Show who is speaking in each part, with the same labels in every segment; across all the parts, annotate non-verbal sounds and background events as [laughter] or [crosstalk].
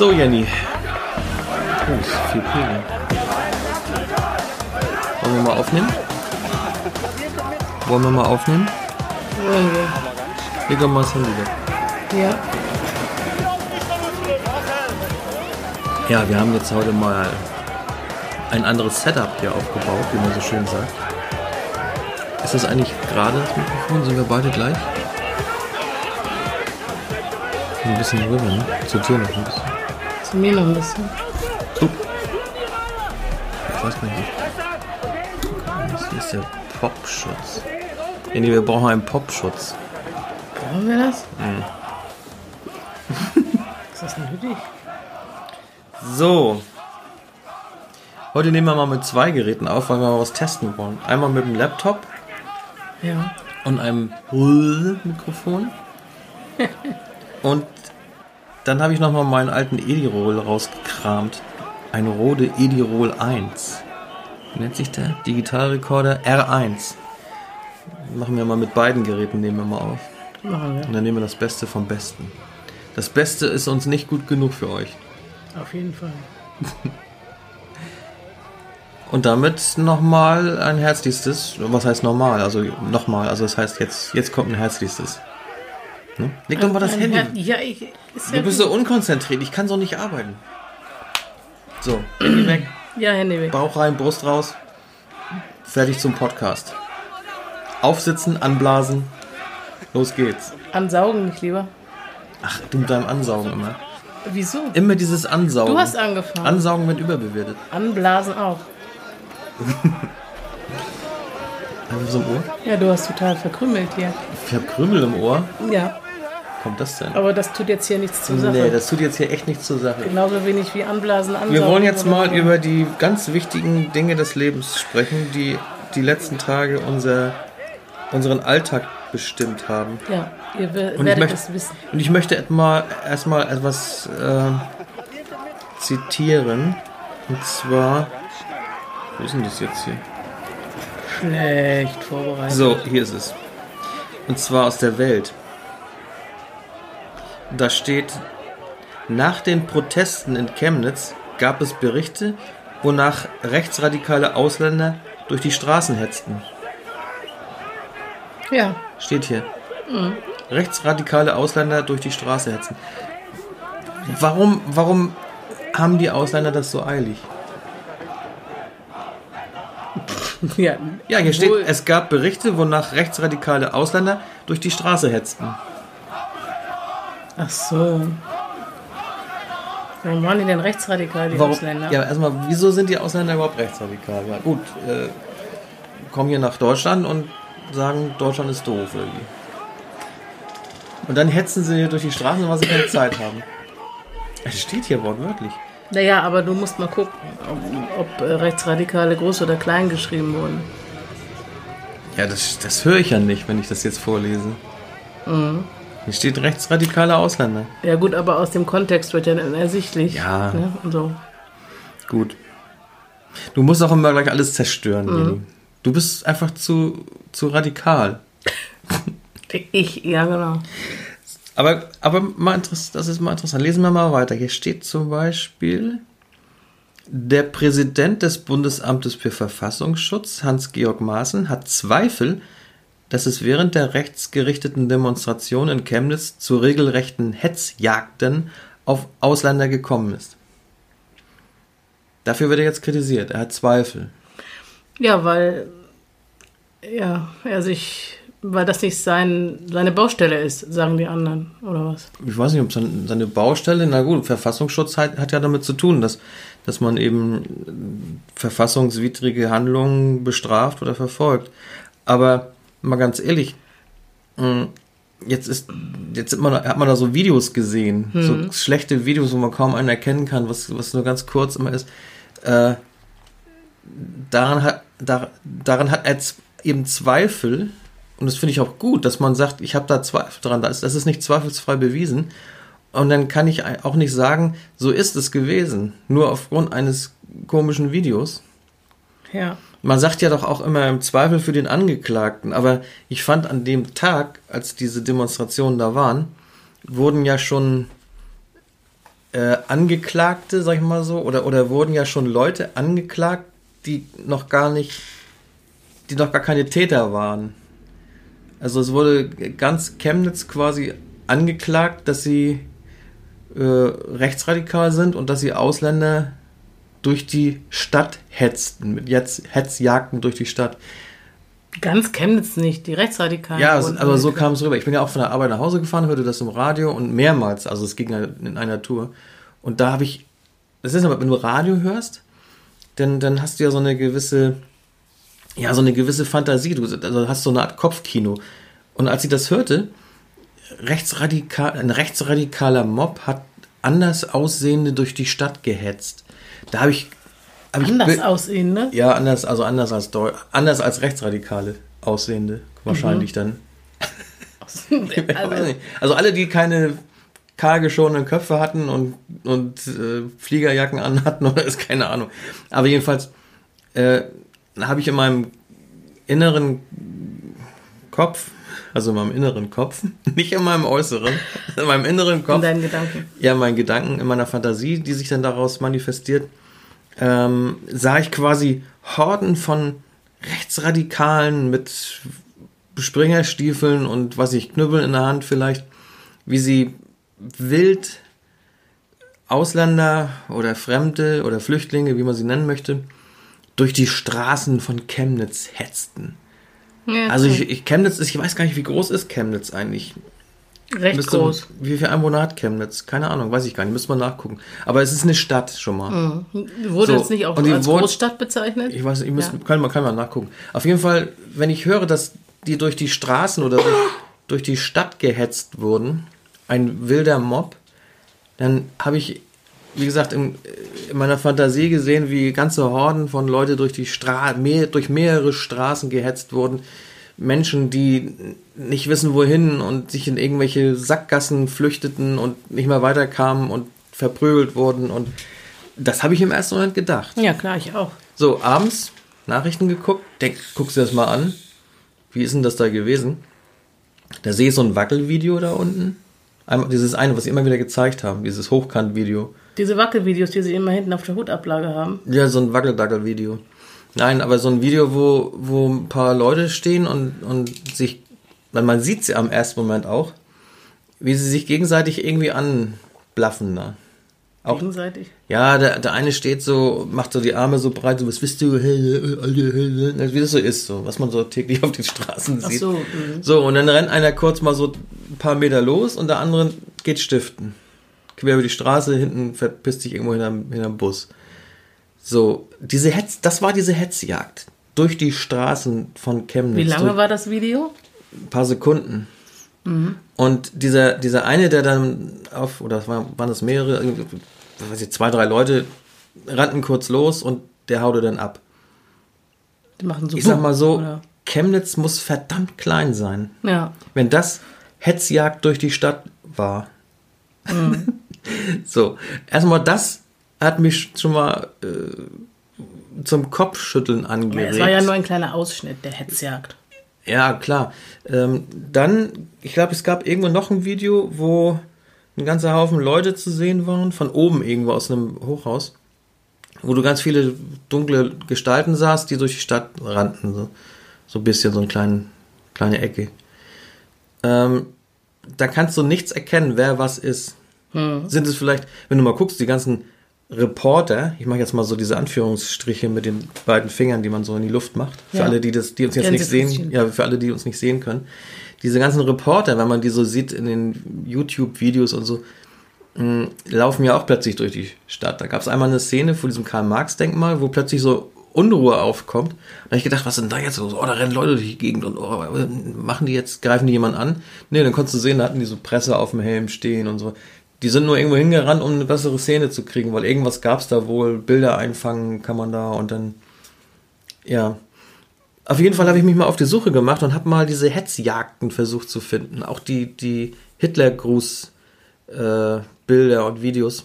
Speaker 1: So,
Speaker 2: Jenny. Oh, ist viel Pegel. Wollen wir mal aufnehmen? Wollen wir mal aufnehmen?
Speaker 3: Wollen wir.
Speaker 2: Leg mal das Handy weg.
Speaker 3: Ja.
Speaker 2: Ja, wir haben jetzt heute mal ein anderes Setup hier aufgebaut, wie man so schön sagt. Ist das eigentlich gerade das Mikrofon? Sind wir beide gleich? Ein bisschen rüber, ne? Zu dir noch ein bisschen.
Speaker 3: Zu mir noch ein bisschen.
Speaker 2: Ich weiß gar nicht. Das ist der Popschutz. Ja, nee, wir brauchen einen Popschutz.
Speaker 3: Brauchen wir das? [laughs] [laughs] Ist das nötig?
Speaker 2: So. Heute nehmen wir mal mit zwei Geräten auf, weil wir mal was testen wollen. Einmal mit dem Laptop
Speaker 3: Ja.
Speaker 2: und einem Mikrofon. [laughs] Und dann habe ich nochmal meinen alten Edirol rausgekramt. Ein Rode Edirol 1. Wie nennt sich der? Digitalrekorder R1. Machen wir mal mit beiden Geräten, nehmen wir mal auf.
Speaker 3: Machen wir.
Speaker 2: Und dann nehmen wir das Beste vom Besten. Das Beste ist uns nicht gut genug für euch.
Speaker 3: Auf jeden Fall. [laughs]
Speaker 2: Und damit nochmal ein herzlichstes, was heißt normal? Also nochmal, also das heißt jetzt, jetzt kommt ein herzlichstes. Ne? Leg doch mal das
Speaker 3: Ein
Speaker 2: Handy.
Speaker 3: Ja, ich.
Speaker 2: Du bist so unkonzentriert, ich kann so nicht arbeiten. So, Handy weg, [clears throat]
Speaker 3: ja, Handy weg.
Speaker 2: Bauch rein, Brust raus. Fertig zum Podcast. Aufsitzen, anblasen. Los geht's.
Speaker 3: Ansaugen nicht lieber.
Speaker 2: Ach, du mit deinem Ansaugen immer.
Speaker 3: Wieso?
Speaker 2: Immer dieses Ansaugen.
Speaker 3: Du hast angefangen.
Speaker 2: Ansaugen wird überbewertet.
Speaker 3: Anblasen auch. [laughs]
Speaker 2: Einfach so im Ohr.
Speaker 3: Ja, du hast total verkrümmelt hier.
Speaker 2: Ich hab Krümel im Ohr.
Speaker 3: Ja,
Speaker 2: Kommt das denn?
Speaker 3: aber das tut jetzt hier nichts zur Sache.
Speaker 2: Nee, das tut jetzt hier echt nichts zur Sache.
Speaker 3: Genauso wenig wie Anblasen, Ansaugen.
Speaker 2: Wir wollen jetzt mal über die ganz wichtigen Dinge des Lebens sprechen, die die letzten Tage unser, unseren Alltag bestimmt haben.
Speaker 3: Ja, ihr
Speaker 2: Und ich,
Speaker 3: werdet es wissen.
Speaker 2: und ich möchte erstmal etwas äh, zitieren. Und zwar. Wo ist denn das jetzt hier?
Speaker 3: Schlecht vorbereitet.
Speaker 2: So, hier ist es. Und zwar aus der Welt. Da steht, nach den Protesten in Chemnitz gab es Berichte, wonach rechtsradikale Ausländer durch die Straßen hetzten.
Speaker 3: Ja,
Speaker 2: Steht hier. Rechtsradikale Ausländer durch die Straße hetzen. Warum, warum haben die Ausländer das so eilig?
Speaker 3: Ja.
Speaker 2: Ja, hier steht, es gab Berichte, wonach rechtsradikale Ausländer durch die Straße hetzten.
Speaker 3: Ach so. Warum waren die denn rechtsradikal, die
Speaker 2: Warum,
Speaker 3: Ausländer?
Speaker 2: ja, erstmal, wieso sind die Ausländer überhaupt rechtsradikal? Ja, gut, äh, kommen hier nach Deutschland und sagen, Deutschland ist doof irgendwie. Und dann hetzen sie hier durch die Straßen, weil sie keine Zeit haben. Es steht hier wortwörtlich.
Speaker 3: Naja, aber du musst mal gucken, ob, ob äh, Rechtsradikale groß oder klein geschrieben wurden.
Speaker 2: Ja, das, das höre ich ja nicht, wenn ich das jetzt vorlese. Hier steht rechtsradikale Ausländer.
Speaker 3: Ja gut, aber aus dem Kontext wird ja dann ersichtlich.
Speaker 2: Ja.
Speaker 3: Ne? So.
Speaker 2: Gut. Du musst auch immer gleich alles zerstören, Jenny. Du bist einfach zu, zu radikal. [laughs]
Speaker 3: Ich, ja genau.
Speaker 2: Aber, aber mal das ist mal interessant. Lesen wir mal weiter. Hier steht zum Beispiel, der Präsident des Bundesamtes für Verfassungsschutz, Hans-Georg Maaßen, hat Zweifel, dass es während der rechtsgerichteten Demonstration in Chemnitz zu regelrechten Hetzjagden auf Ausländer gekommen ist. Dafür wird er jetzt kritisiert. Er hat Zweifel.
Speaker 3: Ja, weil ja, er sich, weil das nicht sein, seine Baustelle ist, sagen die anderen, oder was?
Speaker 2: ich weiß nicht, ob sein- seine Baustelle, na gut, Verfassungsschutz hat, hat ja damit zu tun, dass, dass man eben verfassungswidrige Handlungen bestraft oder verfolgt. Aber mal ganz ehrlich, mh, jetzt ist, jetzt hat man, hat man da so Videos gesehen, so schlechte Videos, wo man kaum einen erkennen kann, was, was nur ganz kurz immer ist. Äh, daran hat, da, daran hat er eben Zweifel, und das finde ich auch gut, dass man sagt, ich habe da Zweifel dran, das ist, das ist nicht zweifelsfrei bewiesen. Und dann kann ich auch nicht sagen, so ist es gewesen, nur aufgrund eines komischen Videos.
Speaker 3: Ja.
Speaker 2: Man sagt ja doch auch immer im Zweifel für den Angeklagten, aber ich fand an dem Tag, als diese Demonstrationen da waren, wurden ja schon äh, Angeklagte, sag ich mal so, oder, oder wurden ja schon Leute angeklagt, die noch gar nicht, die noch gar keine Täter waren. Also es wurde ganz Chemnitz quasi angeklagt, dass sie äh, rechtsradikal sind und dass sie Ausländer durch die Stadt hetzten, mit jetzt Hetzjagden durch die Stadt.
Speaker 3: Ganz Chemnitz nicht, die Rechtsradikalen.
Speaker 2: Ja, aber so kam es rüber. Ich bin ja auch von der Arbeit nach Hause gefahren, hörte das im Radio und mehrmals, also es ging ja in einer Tour. Und da habe ich, das ist aber, wenn du Radio hörst, dann, dann hast du ja so eine gewisse, ja, so eine gewisse Fantasie. Du also hast so eine Art Kopfkino. Und als ich das hörte, rechtsradikal, ein rechtsradikaler Mob hat anders Aussehende durch die Stadt gehetzt. Da habe ich, hab ich
Speaker 3: Anders
Speaker 2: be-
Speaker 3: aussehen, ne?
Speaker 2: ja, anders, also anders als Deu anders als Rechtsradikale Aussehende, wahrscheinlich dann. [laughs] Ich weiß
Speaker 3: Also.
Speaker 2: Also alle, die keine kahlgeschorenen Köpfe hatten und, und äh, Fliegerjacken anhatten [laughs] oder ist keine Ahnung. Aber jedenfalls äh, habe ich in meinem inneren Kopf, also in meinem inneren Kopf, [laughs] nicht in meinem äußeren, in meinem inneren
Speaker 3: in
Speaker 2: Kopf,
Speaker 3: deinen Gedanken.
Speaker 2: ja, meinen Gedanken, in meiner Fantasie, die sich dann daraus manifestiert, ähm, sah ich quasi Horden von Rechtsradikalen mit Springerstiefeln und was ich, Knüppeln in der Hand vielleicht, wie sie wild Ausländer oder Fremde oder Flüchtlinge, wie man sie nennen möchte, durch die Straßen von Chemnitz hetzten.
Speaker 3: Ja,
Speaker 2: Also ich, ich Chemnitz ist, ich weiß gar nicht, wie groß ist Chemnitz eigentlich?
Speaker 3: recht
Speaker 2: Müsste-
Speaker 3: groß.
Speaker 2: Wie viele Einwohner hat Chemnitz? Keine Ahnung, weiß ich gar nicht. Müsste man nachgucken. Aber es ist eine Stadt schon mal.
Speaker 3: Wurde
Speaker 2: So,
Speaker 3: jetzt nicht auch
Speaker 2: und
Speaker 3: als
Speaker 2: wurden-
Speaker 3: Großstadt bezeichnet?
Speaker 2: Ich weiß nicht, ich muss,
Speaker 3: Ja.
Speaker 2: kann, man kann mal nachgucken. Auf jeden Fall, wenn ich höre, dass die durch die Straßen oder durch, durch die Stadt gehetzt wurden, ein wilder Mob, dann habe ich, wie gesagt, in, in meiner Fantasie gesehen, wie ganze Horden von Leute durch die Stra mehr, durch mehrere Straßen gehetzt wurden. Menschen, die nicht wissen wohin und sich in irgendwelche Sackgassen flüchteten und nicht mehr weiterkamen und verprügelt wurden und das habe ich im ersten Moment gedacht.
Speaker 3: Ja, klar, ich auch.
Speaker 2: So, abends Nachrichten geguckt, denk, guckst dir das mal an. Wie ist denn das da gewesen? Da sehe ich so ein Wackelvideo da unten. Einmal, dieses eine, was sie immer wieder gezeigt haben, dieses Hochkant-Video.
Speaker 3: Diese Wackelvideos, die sie immer hinten auf der Hutablage haben.
Speaker 2: Ja, so ein Wackeldackel-Video. Nein, aber so ein Video, wo, wo ein paar Leute stehen und, und sich, weil man sieht sie am ersten Moment auch, wie sie sich gegenseitig irgendwie anblaffen da. Auch
Speaker 3: Gegenseitig.
Speaker 2: Ja, der, der eine steht so, macht so die Arme so breit, so, was wisst du, wie das so ist, so, was man so täglich [laughs] auf den Straßen
Speaker 3: Ach
Speaker 2: sieht.
Speaker 3: so, mhm.
Speaker 2: So, und dann rennt einer kurz mal so ein paar Meter los und der andere geht stiften. Quer über die Straße, hinten verpisst sich irgendwo hinterm, hinterm Bus. So, diese Hetz, das war diese Hetzjagd. Durch die Straßen von Chemnitz.
Speaker 3: Wie lange war das Video?
Speaker 2: ein paar Sekunden. Und dieser, dieser eine, der dann auf, oder es waren, waren das mehrere, weiß ich, zwei, drei Leute, rannten kurz los und der haute dann ab.
Speaker 3: Die machen so
Speaker 2: Ich sag mal so,
Speaker 3: Oder?
Speaker 2: Chemnitz muss verdammt klein sein.
Speaker 3: Ja.
Speaker 2: Wenn das Hetzjagd durch die Stadt war. [laughs] so, erstmal das hat mich schon mal äh, zum Kopfschütteln angeregt.
Speaker 3: Es war ja nur ein kleiner Ausschnitt der Hetzjagd.
Speaker 2: Ja, klar. Ähm, dann, ich glaube, es gab irgendwo noch ein Video, wo ein ganzer Haufen Leute zu sehen waren, von oben irgendwo aus einem Hochhaus, wo du ganz viele dunkle Gestalten sahst, die durch die Stadt rannten. So, so ein bisschen, so eine kleine, kleine Ecke. Ähm, da kannst du nichts erkennen, wer was ist. Sind es vielleicht, wenn du mal guckst, die ganzen Reporter, ich mache jetzt mal so diese Anführungsstriche mit den beiden Fingern, die man so in die Luft macht, für
Speaker 3: Ja.
Speaker 2: alle, die das, die uns jetzt nicht sehen, ja, für alle, die uns nicht sehen können. Diese ganzen Reporter, wenn man die so sieht in den YouTube-Videos und so, mh, laufen ja auch plötzlich durch die Stadt. Da gab es einmal eine Szene vor diesem Karl-Marx-Denkmal, wo plötzlich so Unruhe aufkommt. Da habe ich gedacht, was ist denn da jetzt so? Oh, da rennen Leute durch die Gegend und oh, machen die jetzt, greifen die jemanden an? Nee, dann konntest du sehen, da hatten die so Presse auf dem Helm stehen und so. Die sind nur irgendwo hingerannt, um eine bessere Szene zu kriegen, weil irgendwas gab's da wohl, Bilder einfangen kann man da und dann Ja. Auf jeden Fall habe ich mich mal auf die Suche gemacht und habe mal diese Hetzjagden versucht zu finden. Auch die, die Hitlergruß-Bilder und Videos.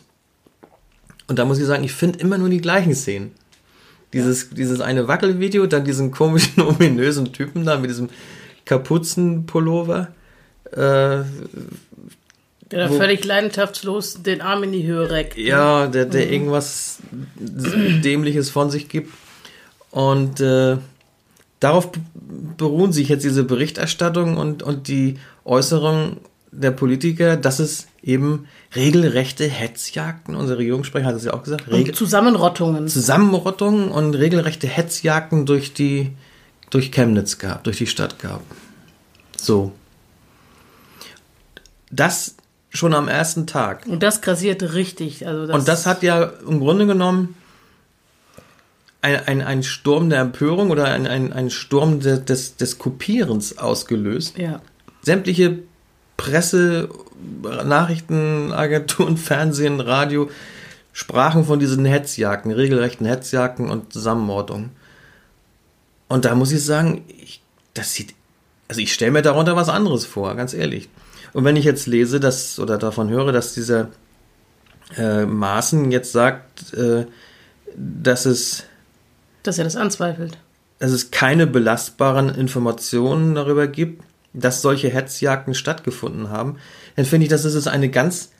Speaker 2: Und da muss ich sagen, ich finde immer nur die gleichen Szenen. Dieses, dieses eine Wackelvideo, dann diesen komischen, [laughs] ominösen Typen da mit diesem Kapuzenpullover. Äh,
Speaker 3: Der
Speaker 2: Wo-
Speaker 3: völlig leidenschaftslos den Arm in die Höhe reckt.
Speaker 2: ja, der, der irgendwas Dämliches von sich gibt. Und äh, darauf beruhen sich jetzt diese Berichterstattung und, und die Äußerungen der Politiker, dass es eben regelrechte Hetzjagden, unser Regierungssprecher hat es ja auch gesagt, regel
Speaker 3: Und Zusammenrottungen.
Speaker 2: Zusammenrottungen und regelrechte Hetzjagden durch die durch Chemnitz gab, durch die Stadt gab. So. Das schon am ersten Tag.
Speaker 3: Und das grassiert richtig. Also das,
Speaker 2: Und das hat ja im Grunde genommen ein, ein, ein Sturm der Empörung oder ein, ein, ein Sturm de, des, des Kopierens ausgelöst.
Speaker 3: Ja.
Speaker 2: Sämtliche Presse, Nachrichtenagenturen, [laughs] Fernsehen, Radio sprachen von diesen Hetzjagden, regelrechten Hetzjagden und Zusammenmordungen. Und da muss ich sagen, ich, das sieht, also ich stelle mir darunter was anderes vor, ganz ehrlich. Und wenn ich jetzt lese, dass oder davon höre, dass dieser äh, Maaßen jetzt sagt, äh, dass es
Speaker 3: Dass er das anzweifelt.
Speaker 2: dass es keine belastbaren Informationen darüber gibt, dass solche Hetzjagden stattgefunden haben, dann finde ich, das ist eine ganz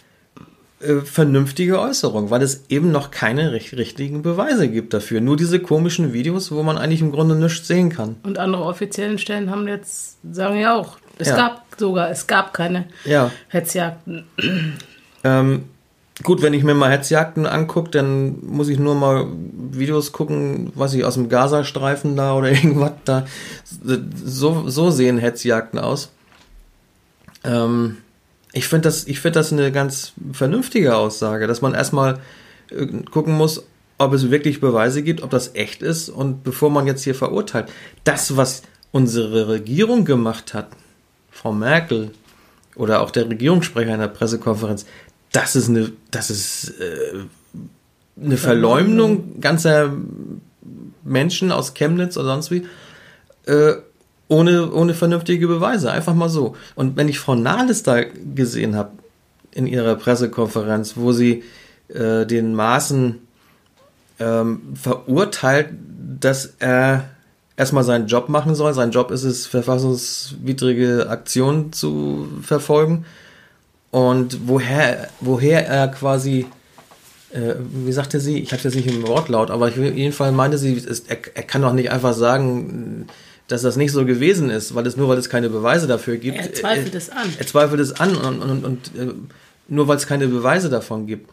Speaker 2: äh, vernünftige Äußerung, weil es eben noch keine richt richtigen Beweise gibt dafür. Nur diese komischen Videos, wo man eigentlich im Grunde nichts sehen kann.
Speaker 3: Und andere offiziellen Stellen haben jetzt, sagen ja auch, es
Speaker 2: Ja.
Speaker 3: gab sogar, es gab keine
Speaker 2: Ja.
Speaker 3: Hetzjagden.
Speaker 2: Ähm, gut, wenn ich mir mal Hetzjagden angucke, dann muss ich nur mal Videos gucken, was ich aus dem Gazastreifen da oder [laughs] irgendwas da. So, so sehen Hetzjagden aus. Ähm, ich finde das, ich finde das eine ganz vernünftige Aussage, dass man erstmal äh, gucken muss, ob es wirklich Beweise gibt, ob das echt ist und bevor man jetzt hier verurteilt. Das, was unsere Regierung gemacht hat, Frau Merkel oder auch der Regierungssprecher in der Pressekonferenz, das ist eine, das ist äh, eine Verleumdung ganzer Menschen aus Chemnitz oder sonst wie, äh, ohne, ohne vernünftige Beweise, einfach mal so. Und wenn ich Frau Nahles da gesehen habe in ihrer Pressekonferenz, wo sie äh, den Maßen ähm, verurteilt, dass er erstmal seinen Job machen soll. Sein Job ist es, verfassungswidrige Aktionen zu verfolgen. Und woher, woher er quasi, äh, wie sagte sie, ich hatte jetzt nicht im Wortlaut, aber ich, auf jeden Fall meinte sie, es, er, er kann doch nicht einfach sagen, dass das nicht so gewesen ist, weil es nur weil es keine Beweise dafür gibt.
Speaker 3: Er zweifelt es an.
Speaker 2: Er zweifelt es an und, und, und äh, nur weil es keine Beweise davon gibt.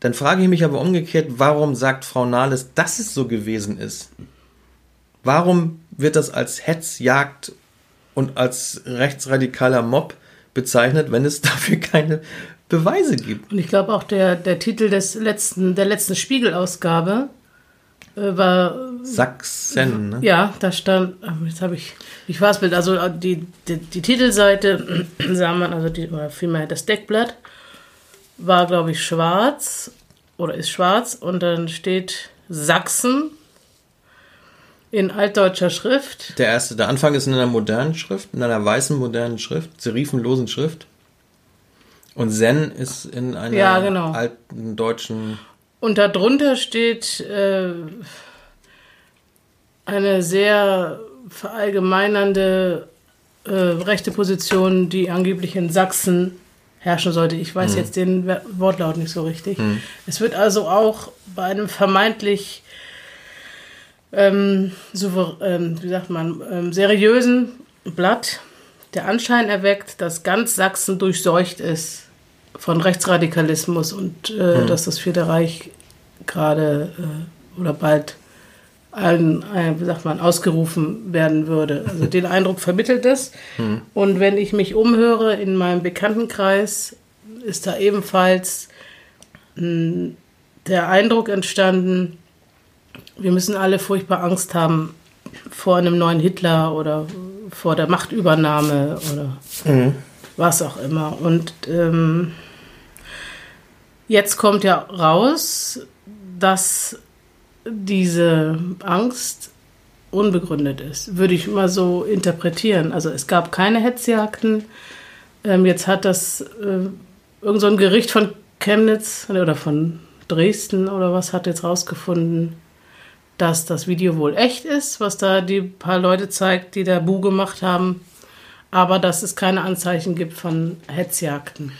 Speaker 2: Dann frage ich mich aber umgekehrt, warum sagt Frau Nahles, dass es so gewesen ist? Warum wird das als Hetzjagd und als rechtsradikaler Mob bezeichnet, wenn es [laughs] dafür keine Beweise gibt?
Speaker 3: Und ich glaube auch der, der Titel des letzten, der letzten Spiegelausgabe äh, war,
Speaker 2: Sachsen, ne?
Speaker 3: ja, da stand, ach, jetzt habe ich, ich war es mit, also äh, die, die, die Titelseite [clears throat] sah man, also die, oder vielmehr das Deckblatt, war glaube ich schwarz oder ist schwarz und dann steht Sachsen in altdeutscher Schrift.
Speaker 2: Der erste, der Anfang ist in einer modernen Schrift, in einer weißen modernen Schrift, serifenlosen Schrift. Und Zen ist in einer
Speaker 3: Ja, genau.
Speaker 2: alten deutschen.
Speaker 3: Und darunter steht äh, eine sehr verallgemeinernde äh, rechte Position, die angeblich in Sachsen herrschen sollte. Ich weiß jetzt den Wortlaut nicht so richtig. Es wird also auch bei einem vermeintlich ähm, ähm, wie sagt man, ähm, seriösen Blatt der Anschein erweckt, dass ganz Sachsen durchseucht ist von Rechtsradikalismus und äh, dass das Vierte Reich gerade äh, oder bald ein, ein, wie sagt man, ausgerufen werden würde. Also den Eindruck vermittelt es. Und wenn ich mich umhöre in meinem Bekanntenkreis, ist da ebenfalls mh, der Eindruck entstanden, wir müssen alle furchtbar Angst haben vor einem neuen Hitler oder vor der Machtübernahme oder was auch immer. Und ähm, jetzt kommt ja raus, dass diese Angst unbegründet ist, würde ich mal so interpretieren. Also es gab keine Hetzjagden. Ähm, jetzt hat das äh, irgend so ein Gericht von Chemnitz oder von Dresden oder was hat jetzt rausgefunden, dass das Video wohl echt ist, was da die paar Leute zeigt, die da Bu gemacht haben, aber dass es keine Anzeichen gibt von Hetzjagden.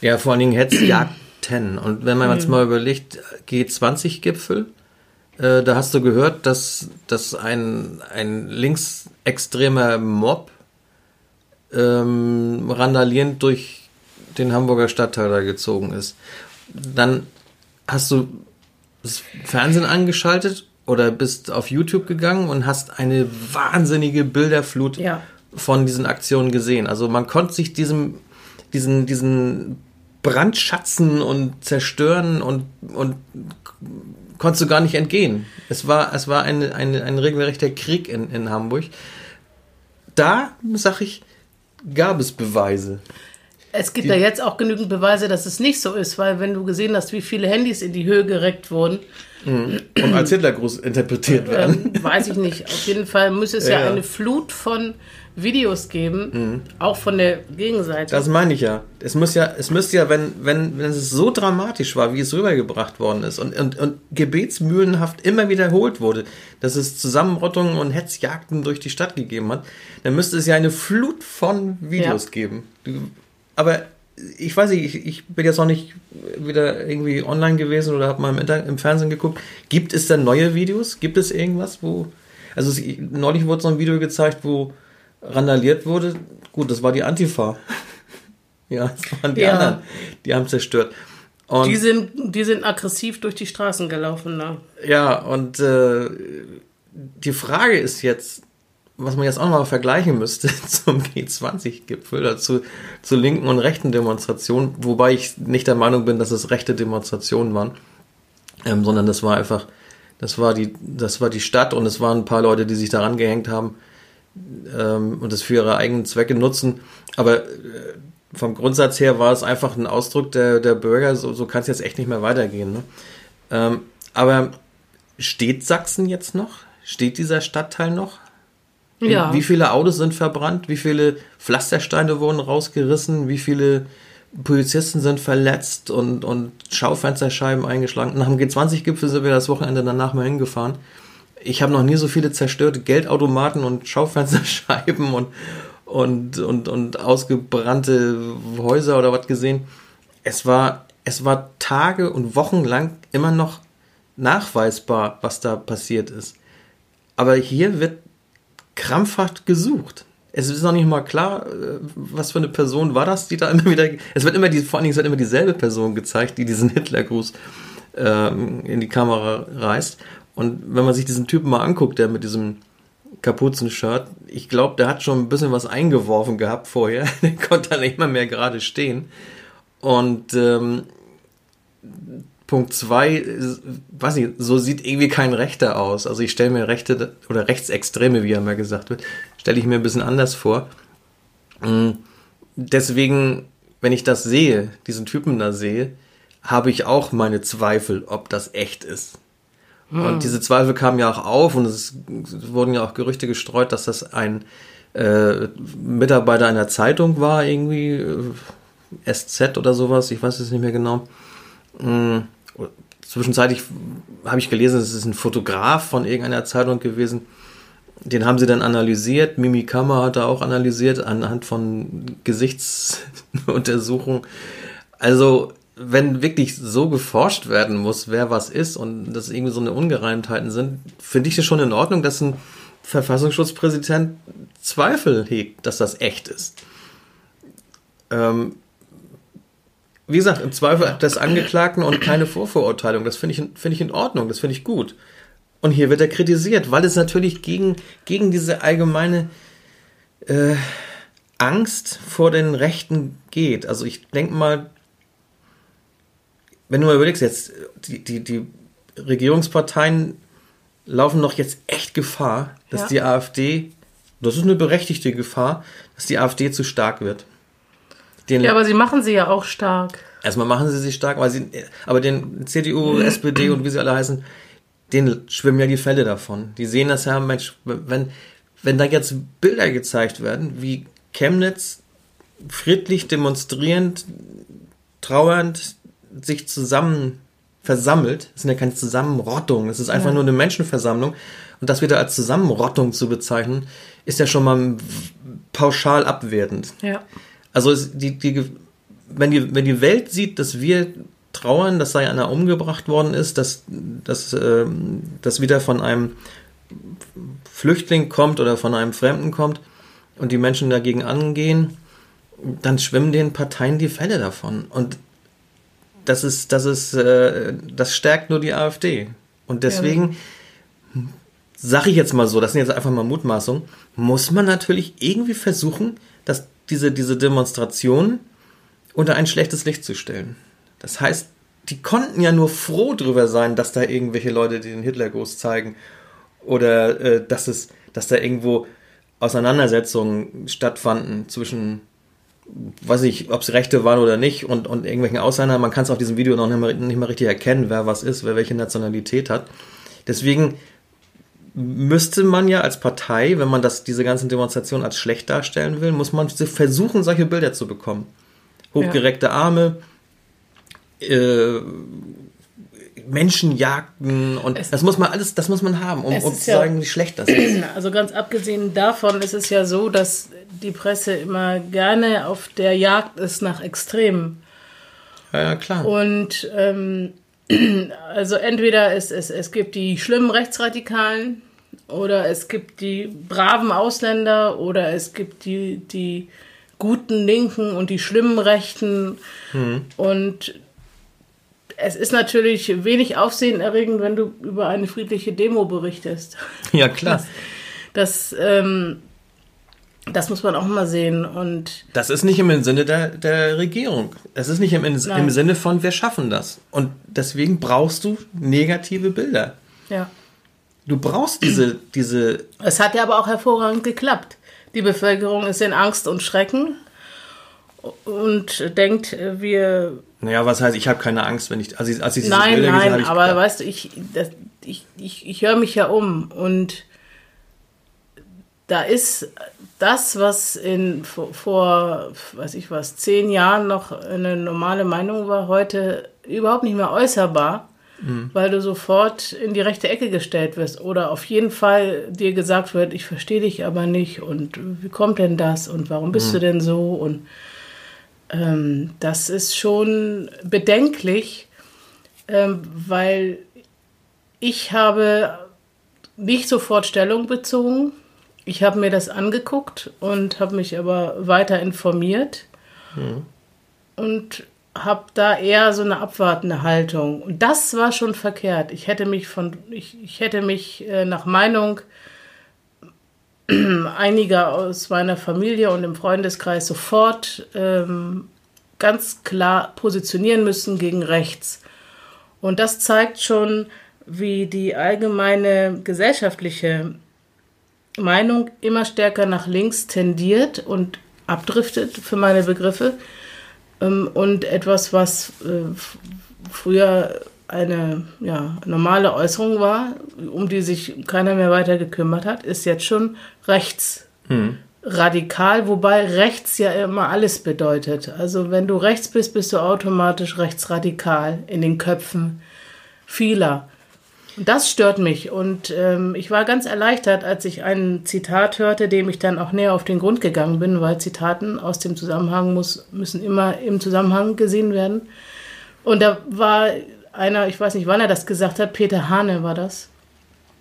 Speaker 2: Ja, vor allen Dingen Hetzjagden. Und wenn man jetzt mal überlegt, G20-Gipfel, äh, da hast du gehört, dass, dass ein, ein linksextremer Mob ähm, randalierend durch den Hamburger Stadtteil da gezogen ist. Dann hast du das Fernsehen angeschaltet oder bist auf YouTube gegangen und hast eine wahnsinnige Bilderflut
Speaker 3: Ja.
Speaker 2: von diesen Aktionen gesehen. Also man konnte sich diesem, diesen, diesen Brandschatzen und zerstören und, und konntest du gar nicht entgehen. Es war, es war eine, eine, ein regelrechter Krieg in, in Hamburg. Da, sag ich, gab es Beweise.
Speaker 3: Es gibt ja jetzt auch genügend Beweise, dass es nicht so ist, weil wenn du gesehen hast, wie viele Handys in die Höhe gereckt wurden,
Speaker 2: Und als Hitlergruß interpretiert werden.
Speaker 3: ähm, weiß ich nicht. Auf jeden Fall muss es ja,
Speaker 2: Ja.
Speaker 3: eine Flut von Videos geben, auch von der Gegenseite.
Speaker 2: Das meine ich ja. Es muss ja, es müsste ja, wenn, wenn, wenn es so dramatisch war, wie es rübergebracht worden ist und, und, und gebetsmühlenhaft immer wiederholt wurde, dass es Zusammenrottungen und Hetzjagden durch die Stadt gegeben hat, dann müsste es ja eine Flut von Videos
Speaker 3: Ja.
Speaker 2: geben. Aber ich weiß nicht, ich, ich bin jetzt noch nicht wieder irgendwie online gewesen oder habe mal im, Inter im Fernsehen geguckt. Gibt es denn neue Videos? Gibt es irgendwas, wo. Also es, neulich wurde so ein Video gezeigt, wo randaliert wurde. Gut, das war die Antifa. [laughs] Ja, das waren die
Speaker 3: Ja.
Speaker 2: anderen. Die haben zerstört. Und,
Speaker 3: die, sind, die sind aggressiv durch die Straßen gelaufen. Ne?
Speaker 2: ja, und äh, die Frage ist jetzt, was man jetzt auch noch mal vergleichen müsste [laughs] zum G20-Gipfel oder zu, zu linken und rechten Demonstrationen, wobei ich nicht der Meinung bin, dass es rechte Demonstrationen waren, ähm, sondern das war einfach, das war die, das war die Stadt und es waren ein paar Leute, die sich daran gehängt haben ähm, und das für ihre eigenen Zwecke nutzen. Aber äh, vom Grundsatz her war es einfach ein Ausdruck der, der Bürger, so, so kann es jetzt echt nicht mehr weitergehen. Ne? Ähm, aber steht Sachsen jetzt noch? Steht dieser Stadtteil noch?
Speaker 3: Ja.
Speaker 2: Wie viele Autos sind verbrannt? Wie viele Pflastersteine wurden rausgerissen? Wie viele Polizisten sind verletzt und, und Schaufensterscheiben eingeschlagen? Nach dem G20-Gipfel sind wir das Wochenende danach mal hingefahren. Ich habe noch nie so viele zerstörte Geldautomaten und Schaufensterscheiben und, und, und, und ausgebrannte Häuser oder was gesehen. Es war, es war Tage und Wochen lang immer noch nachweisbar, was da passiert ist. Aber hier wird krampfhaft gesucht. Es ist noch nicht mal klar, äh, was für eine Person war das, die da immer wieder. Es wird immer die, vor allen Dingen wird immer dieselbe Person gezeigt, die diesen Hitlergruß ähm, in die Kamera reißt. Und wenn man sich diesen Typen mal anguckt, der mit diesem Kapuzenshirt, ich glaube, der hat schon ein bisschen was eingeworfen gehabt vorher. [laughs] Der konnte dann nicht mal mehr gerade stehen. Und ähm, Punkt zwei, weiß nicht, so sieht irgendwie kein Rechter aus. Also ich stelle mir Rechte oder Rechtsextreme, wie ja immer gesagt wird, stelle ich mir ein bisschen anders vor. Mm, Deswegen, wenn ich das sehe, diesen Typen da sehe, habe ich auch meine Zweifel, ob das echt ist. Und diese Zweifel kamen ja auch auf und es wurden ja auch Gerüchte gestreut, dass das ein äh, Mitarbeiter einer Zeitung war, irgendwie äh, SZ oder sowas, ich weiß es nicht mehr genau. Mm, Zwischenzeitlich habe ich gelesen, es ist ein Fotograf von irgendeiner Zeitung gewesen. Den haben sie dann analysiert. Mimi Kammer hat er auch analysiert anhand von Gesichtsuntersuchungen. Also, wenn wirklich so geforscht werden muss, wer was ist und das irgendwie so eine Ungereimtheiten sind, finde ich es schon in Ordnung, dass ein Verfassungsschutzpräsident Zweifel hegt, dass das echt ist. Ähm, wie gesagt, im Zweifel des Angeklagten und keine Vorverurteilung. Das finde ich, in- finde ich in Ordnung, das finde ich gut. Und hier wird er kritisiert, weil es natürlich gegen, gegen diese allgemeine äh, Angst vor den Rechten geht. Also ich denke mal, wenn du mal überlegst, jetzt die, die, die Regierungsparteien laufen doch jetzt echt Gefahr, dass
Speaker 3: Ja.
Speaker 2: die AfD, das ist eine berechtigte Gefahr, dass die AfD zu stark wird. Den,
Speaker 3: Ja, aber sie machen sie ja auch stark.
Speaker 2: Erstmal machen sie sich stark, weil sie, aber den CDU, SPD und wie sie alle heißen, denen schwimmen ja die Fälle davon. Die sehen das ja, Mensch, wenn, wenn da jetzt Bilder gezeigt werden, wie Chemnitz friedlich demonstrierend, trauernd sich zusammen versammelt, das sind ja keine Zusammenrottungen, es ist einfach
Speaker 3: Ja.
Speaker 2: nur eine Menschenversammlung und das wieder als Zusammenrottung zu bezeichnen, ist ja schon mal pauschal abwertend.
Speaker 3: Ja.
Speaker 2: Also es, die, die, wenn, die, wenn die Welt sieht, dass wir trauern, dass da einer umgebracht worden ist, dass, dass ähm, das wieder von einem Flüchtling kommt oder von einem Fremden kommt und die Menschen dagegen angehen, dann schwimmen den Parteien die Fälle davon. Und das ist, das ist, äh, das stärkt nur die AfD. Und deswegen sage ich jetzt mal so, das sind jetzt einfach mal Mutmaßungen, muss man natürlich irgendwie versuchen, dass diese, diese Demonstration unter ein schlechtes Licht zu stellen. Das heißt, die konnten ja nur froh drüber sein, dass da irgendwelche Leute den Hitlergruß zeigen oder äh, dass es, dass da irgendwo Auseinandersetzungen stattfanden zwischen, weiß ich, ob es Rechte waren oder nicht und, und irgendwelchen Ausländern. Man kann es auf diesem Video noch nicht mehr, nicht mehr richtig erkennen, wer was ist, wer welche Nationalität hat. Deswegen müsste man ja als Partei, wenn man das, diese ganzen Demonstrationen als schlecht darstellen will, muss man versuchen, solche Bilder zu bekommen. Hochgereckte Arme, äh, Menschenjagden und
Speaker 3: Es-
Speaker 2: das muss man alles, das muss man haben, um, um zu
Speaker 3: ja-
Speaker 2: sagen, wie schlecht das ist. [clears throat]
Speaker 3: Also ganz abgesehen davon ist es ja so, dass die Presse immer gerne auf der Jagd ist nach Extremen.
Speaker 2: Ja, ja klar.
Speaker 3: Und ähm, [clears throat] also entweder es, es, es gibt die schlimmen Rechtsradikalen oder es gibt die braven Ausländer oder es gibt die, die guten Linken und die schlimmen Rechten. Und es ist natürlich wenig aufsehenerregend, wenn du über eine friedliche Demo berichtest.
Speaker 2: Ja, klar.
Speaker 3: Das, ähm, das muss man auch mal sehen. Und
Speaker 2: Das ist nicht im Sinne der, der Regierung. Es ist nicht im, im. Sinne von, wir schaffen das. Und deswegen brauchst du negative Bilder.
Speaker 3: ja.
Speaker 2: Du brauchst diese, diese,
Speaker 3: Es hat ja aber auch hervorragend geklappt. Die Bevölkerung ist in Angst und Schrecken und denkt, äh, wir.
Speaker 2: naja, was heißt, ich habe keine Angst, wenn ich, als ich, als ich diese
Speaker 3: Nein,
Speaker 2: Bilder gesehen
Speaker 3: nein,
Speaker 2: habe, ich,
Speaker 3: aber weißt du, ich, das, ich, ich, ich höre mich ja um und da ist das, was in vor, vor, weiß ich was, zehn Jahren noch eine normale Meinung war, heute überhaupt nicht mehr äußerbar, weil du sofort in die rechte Ecke gestellt wirst oder auf jeden Fall dir gesagt wird, ich verstehe dich aber nicht und wie kommt denn das und warum bist du denn so und ähm, das ist schon bedenklich, ähm, weil ich habe nicht sofort Stellung bezogen. Ich habe mir das angeguckt und habe mich aber weiter informiert und habe da eher so eine abwartende Haltung. Und das war schon verkehrt. Ich hätte mich von, ich, ich hätte mich äh, nach Meinung [clears throat] einiger aus meiner Familie und im Freundeskreis sofort ähm, ganz klar positionieren müssen gegen rechts. Und das zeigt schon, wie die allgemeine gesellschaftliche Meinung immer stärker nach links tendiert und abdriftet für meine Begriffe. Ähm, Und etwas, was äh, früher eine ja, normale Äußerung war, um die sich keiner mehr weiter gekümmert hat, ist jetzt schon rechts radikal, wobei rechts ja immer alles bedeutet. Also wenn du rechts bist, bist du automatisch rechtsradikal in den Köpfen vieler. Und das stört mich. Und ähm, ich war ganz erleichtert, als ich ein Zitat hörte, dem ich dann auch näher auf den Grund gegangen bin, weil Zitaten aus dem Zusammenhang muss, müssen immer im Zusammenhang gesehen werden. Und da war einer, ich weiß nicht, wann er das gesagt hat, Peter Hane war das,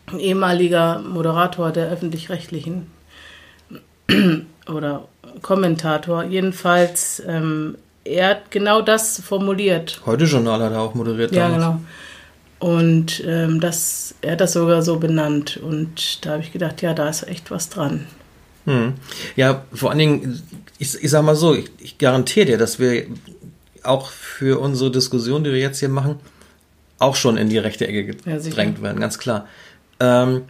Speaker 3: ein ehemaliger Moderator der öffentlich-rechtlichen [clears throat] oder Kommentator. Jedenfalls, ähm, er hat genau das formuliert.
Speaker 2: heute Journal hat er auch moderiert.
Speaker 3: Ja,
Speaker 2: damals.
Speaker 3: genau. Und ähm, das, er hat das sogar so benannt. Und da habe ich gedacht, ja, da ist echt was dran.
Speaker 2: Hm. Ja, vor allen Dingen, ich, ich sag mal so, ich, ich garantiere dir, dass wir auch für unsere Diskussion, die wir jetzt hier machen, auch schon in die rechte Ecke
Speaker 3: Ja,
Speaker 2: gedrängt werden, ganz klar. Ähm,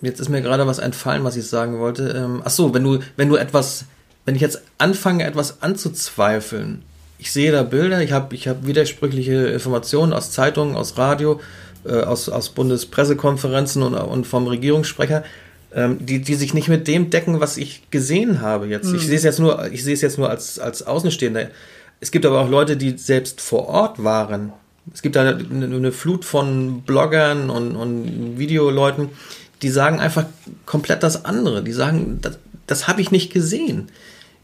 Speaker 2: jetzt ist mir gerade was entfallen, was ich sagen wollte. Ähm, ach so, wenn du, wenn du etwas, wenn ich jetzt anfange, etwas anzuzweifeln, ich sehe da Bilder, ich habe ich hab widersprüchliche Informationen aus Zeitungen, aus Radio, äh, aus, aus Bundespressekonferenzen und, und vom Regierungssprecher, ähm, die, die sich nicht mit dem decken, was ich gesehen habe jetzt. Ich sehe es jetzt nur, ich sehe es jetzt nur als, als Außenstehender. Es gibt aber auch Leute, die selbst vor Ort waren. Es gibt da eine, eine Flut von Bloggern und, und Videoleuten, die sagen einfach komplett das andere. Die sagen, das, das habe ich nicht gesehen.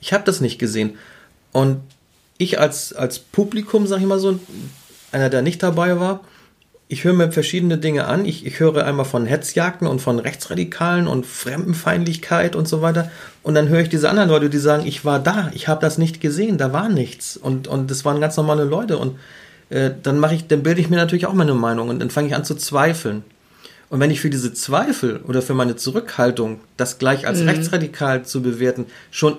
Speaker 2: Ich habe das nicht gesehen. Und ich als, als Publikum, sag ich mal so, einer, der nicht dabei war, ich höre mir verschiedene Dinge an. Ich, ich höre einmal von Hetzjagden und von Rechtsradikalen und Fremdenfeindlichkeit und so weiter. Und dann höre ich diese anderen Leute, die sagen, ich war da, ich habe das nicht gesehen, da war nichts. Und, und das waren ganz normale Leute. Und äh, dann mache ich, dann bilde ich mir natürlich auch meine Meinung und dann fange ich an zu zweifeln. Und wenn ich für diese Zweifel oder für meine Zurückhaltung, das gleich als mhm. rechtsradikal zu bewerten, schon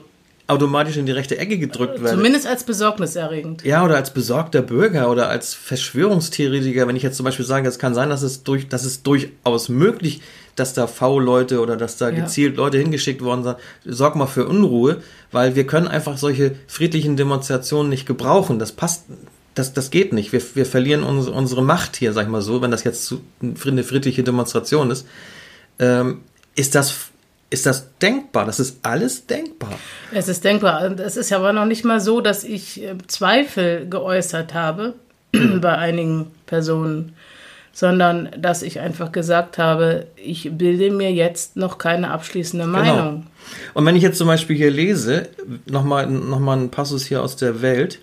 Speaker 2: automatisch in die rechte Ecke gedrückt werde.
Speaker 3: Zumindest als besorgniserregend.
Speaker 2: Ja, oder als besorgter Bürger oder als Verschwörungstheoretiker, wenn ich jetzt zum Beispiel sage, es kann sein, dass es, durch, dass es durchaus möglich, dass da V-Leute oder dass da ja. gezielt Leute hingeschickt worden sind, sorg mal für Unruhe, weil wir können einfach solche friedlichen Demonstrationen nicht gebrauchen. Das passt, das, das geht nicht. Wir, wir verlieren unsere, unsere Macht hier, sag ich mal so, wenn das jetzt eine friedliche Demonstration ist. Ähm, ist das ist das denkbar? Das ist alles denkbar.
Speaker 3: Es ist denkbar. Es ist aber noch nicht mal so, dass ich äh, Zweifel geäußert habe [clears throat] bei einigen Personen, sondern dass ich einfach gesagt habe, ich bilde mir jetzt noch keine abschließende genau. Meinung. Genau.
Speaker 2: Und wenn ich jetzt zum Beispiel hier lese, nochmal noch mal ein Passus hier aus der Welt,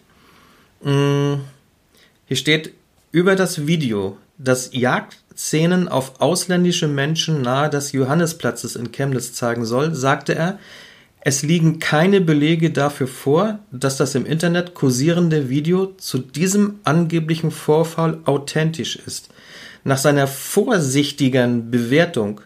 Speaker 2: mm, hier steht über das Video, das Jagd Szenen auf ausländische Menschen nahe des Johannisplatzes in Chemnitz zeigen soll, sagte er, es liegen keine Belege dafür vor, dass das im Internet kursierende Video zu diesem angeblichen Vorfall authentisch ist. Nach seiner vorsichtigen Bewertung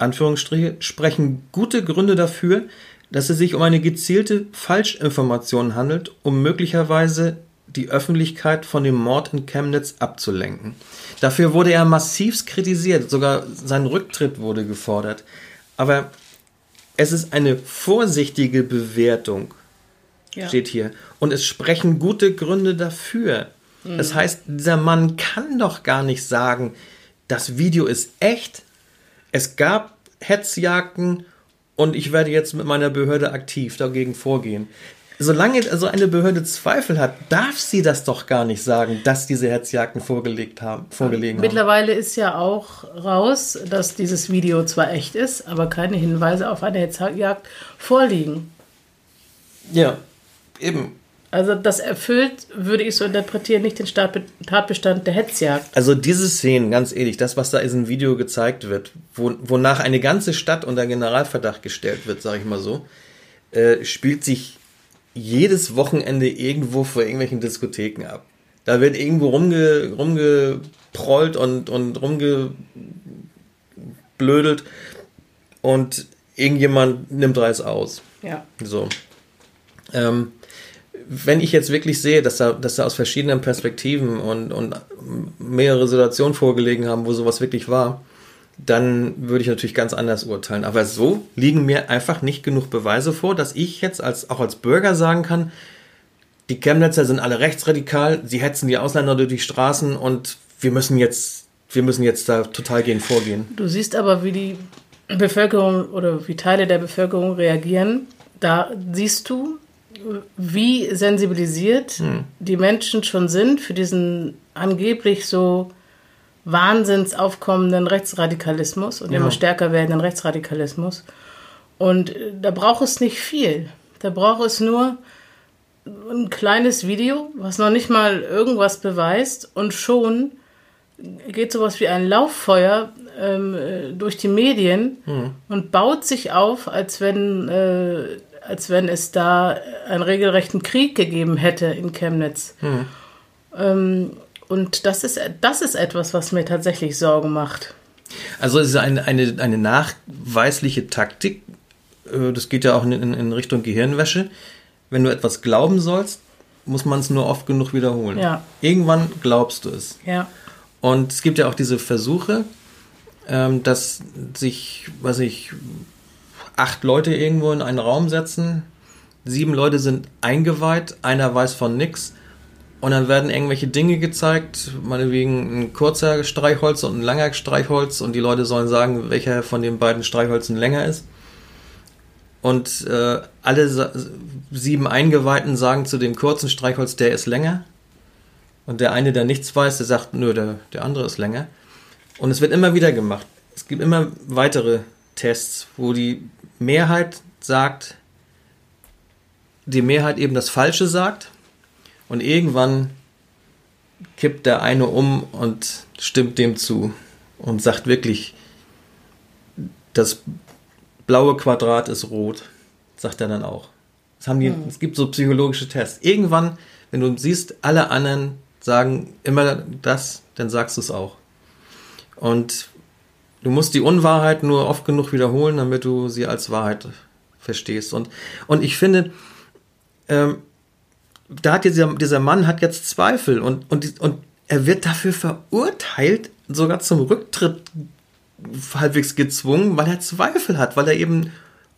Speaker 2: Anführungsstriche, sprechen gute Gründe dafür, dass es sich um eine gezielte Falschinformation handelt, um möglicherweise die Öffentlichkeit von dem Mord in Chemnitz abzulenken. Dafür wurde er massivst kritisiert, sogar sein Rücktritt wurde gefordert. Aber es ist eine vorsichtige Bewertung, ja. steht hier. Und es sprechen gute Gründe dafür. Mhm. Das heißt, dieser Mann kann doch gar nicht sagen, das Video ist echt. Es gab Hetzjagden und ich werde jetzt mit meiner Behörde aktiv dagegen vorgehen solange also eine Behörde Zweifel hat, darf sie das doch gar nicht sagen, dass diese Hetzjagden vorgelegt haben, vorgelegen
Speaker 3: Mittlerweile
Speaker 2: haben.
Speaker 3: ist ja auch raus, dass dieses Video zwar echt ist, aber keine Hinweise auf eine Hetzjagd vorliegen.
Speaker 2: Ja, eben.
Speaker 3: Also das erfüllt, würde ich so interpretieren, nicht den Tatbestand der Hetzjagd.
Speaker 2: Also diese Szenen, ganz ehrlich, das, was da in diesem Video gezeigt wird, wo, wonach eine ganze Stadt unter Generalverdacht gestellt wird, sage ich mal so, äh, spielt sich jedes Wochenende irgendwo vor irgendwelchen Diskotheken ab. Da wird irgendwo rumge, rumgeprollt und, und rumgeblödelt und irgendjemand nimmt Reis aus.
Speaker 3: Ja.
Speaker 2: So. Ähm, wenn ich jetzt wirklich sehe, dass da, dass da aus verschiedenen Perspektiven und, und mehrere Situationen vorgelegen haben, wo sowas wirklich war, dann würde ich natürlich ganz anders urteilen. Aber so liegen mir einfach nicht genug Beweise vor, dass ich jetzt als, auch als Bürger sagen kann, die Chemnitzer sind alle rechtsradikal, sie hetzen die Ausländer durch die Straßen und wir müssen jetzt, wir müssen jetzt da total gegen vorgehen.
Speaker 3: Du siehst aber, wie die Bevölkerung oder wie Teile der Bevölkerung reagieren. Da siehst du, wie sensibilisiert hm. die Menschen schon sind für diesen angeblich so wahnsinns aufkommenden Rechtsradikalismus und ja. immer stärker werdenden Rechtsradikalismus. Und äh, da braucht es nicht viel. Da braucht es nur ein kleines Video, was noch nicht mal irgendwas beweist und schon geht sowas wie ein Lauffeuer ähm, äh, durch die Medien mhm. und baut sich auf, als wenn, äh, als wenn es da einen regelrechten Krieg gegeben hätte in Chemnitz. Mhm. Ähm, und das ist, das ist etwas, was mir tatsächlich Sorgen macht.
Speaker 2: Also es ist eine, eine, eine nachweisliche Taktik, äh, das geht ja auch in, in Richtung Gehirnwäsche. Wenn du etwas glauben sollst, muss man es nur oft genug wiederholen.
Speaker 3: Ja.
Speaker 2: Irgendwann glaubst du es.
Speaker 3: Ja.
Speaker 2: Und es gibt ja auch diese Versuche, ähm, dass sich, was ich, acht Leute irgendwo in einen Raum setzen, sieben Leute sind eingeweiht, einer weiß von nichts Und dann werden irgendwelche Dinge gezeigt, meinetwegen ein kurzer Streichholz und ein langer Streichholz und die Leute sollen sagen, welcher von den beiden Streichholzen länger ist. Und äh, alle sieben Eingeweihten sagen zu dem kurzen Streichholz, der ist länger. Und der eine, der nichts weiß, der sagt, nö, der, der andere ist länger. Und es wird immer wieder gemacht. Es gibt immer weitere Tests, wo die Mehrheit sagt, die Mehrheit eben das Falsche sagt. Und irgendwann kippt der eine um und stimmt dem zu und sagt wirklich, das blaue Quadrat ist rot, sagt er dann auch. Die, hm. Es gibt so psychologische Tests. Irgendwann, wenn du siehst, alle anderen sagen immer das, dann sagst du es auch. Und du musst die Unwahrheit nur oft genug wiederholen, damit du sie als Wahrheit verstehst. Und, und ich finde, ähm, da hat dieser, dieser Mann hat jetzt Zweifel und, und, und er wird dafür verurteilt, sogar zum Rücktritt halbwegs gezwungen, weil er Zweifel hat, weil er eben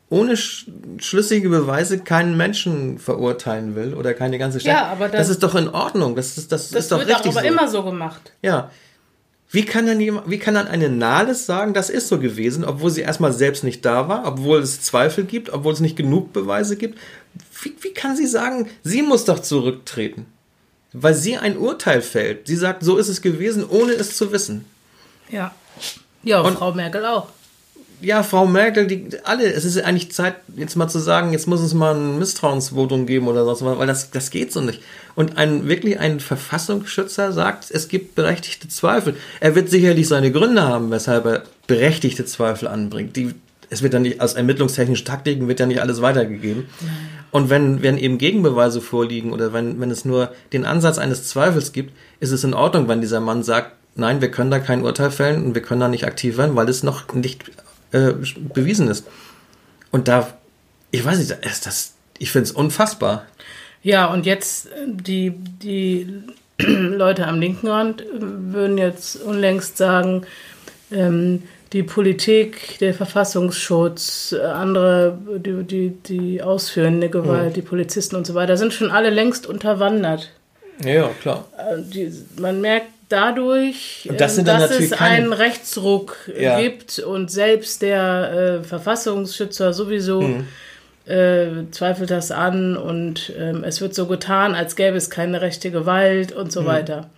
Speaker 2: ohne sch schlüssige Beweise keinen Menschen verurteilen will oder keine ganze Stadt. Ja, aber das, das ist doch in Ordnung. Das ist, das, das ist doch wird richtig.
Speaker 3: Das aber so. immer so gemacht.
Speaker 2: Ja. Wie kann, dann jemand, wie kann dann eine Nahles sagen, das ist so gewesen, obwohl sie erstmal selbst nicht da war, obwohl es Zweifel gibt, obwohl es nicht genug Beweise gibt? Wie, wie kann sie sagen, sie muss doch zurücktreten? Weil sie ein Urteil fällt. Sie sagt, so ist es gewesen, ohne es zu wissen.
Speaker 3: Ja. Ja, und Frau Merkel auch.
Speaker 2: Ja, Frau Merkel, die alle, es ist eigentlich Zeit, jetzt mal zu sagen, jetzt muss es mal ein Misstrauensvotum geben oder sonst was, weil das, das geht so nicht. Und ein wirklich ein Verfassungsschützer sagt, es gibt berechtigte Zweifel. Er wird sicherlich seine Gründe haben, weshalb er berechtigte Zweifel anbringt. Die, es wird dann nicht, aus ermittlungstechnischen Taktiken wird ja nicht alles weitergegeben. Und wenn, wenn eben Gegenbeweise vorliegen oder wenn, wenn es nur den Ansatz eines Zweifels gibt, ist es in Ordnung, wenn dieser Mann sagt, nein, wir können da kein Urteil fällen und wir können da nicht aktiv werden, weil es noch nicht äh, bewiesen ist. Und da, ich weiß nicht, ist das, ich finde es unfassbar.
Speaker 3: Ja, und jetzt äh, die, die [clears throat] Leute am linken Rand äh, würden jetzt unlängst sagen, ähm, die Politik, der Verfassungsschutz, andere, die, die, die ausführende Gewalt, mhm. die Polizisten und so weiter, sind schon alle längst unterwandert.
Speaker 2: Ja, klar.
Speaker 3: Die, man merkt dadurch, das ähm, dass es einen Rechtsruck ja. gibt und selbst der äh, Verfassungsschützer sowieso mhm. äh, zweifelt das an und ähm, es wird so getan, als gäbe es keine rechte Gewalt und so mhm. weiter.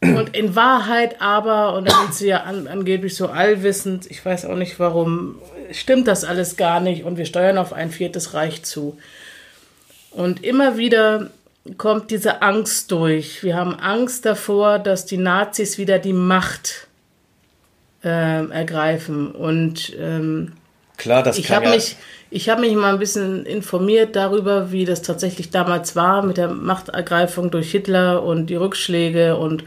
Speaker 3: Und in Wahrheit aber, und da sind sie ja an, angeblich so allwissend, ich weiß auch nicht warum, stimmt das alles gar nicht und wir steuern auf ein viertes Reich zu. Und immer wieder kommt diese Angst durch. Wir haben Angst davor, dass die Nazis wieder die Macht äh, ergreifen. Und ähm,
Speaker 2: klar, das
Speaker 3: ich habe ja mich, ich habe mich mal ein bisschen informiert darüber, wie das tatsächlich damals war mit der Machtergreifung durch Hitler und die Rückschläge und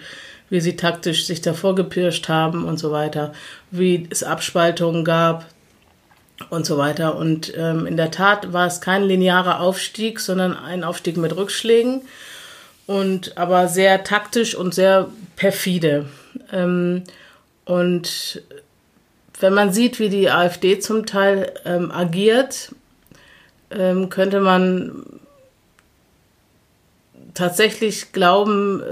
Speaker 3: wie sie taktisch sich davor gepirscht haben und so weiter, wie es Abspaltungen gab und so weiter. Und ähm, in der Tat war es kein linearer Aufstieg, sondern ein Aufstieg mit Rückschlägen und aber sehr taktisch und sehr perfide. Ähm, und wenn man sieht, wie die AfD zum Teil ähm, agiert, ähm, könnte man tatsächlich glauben,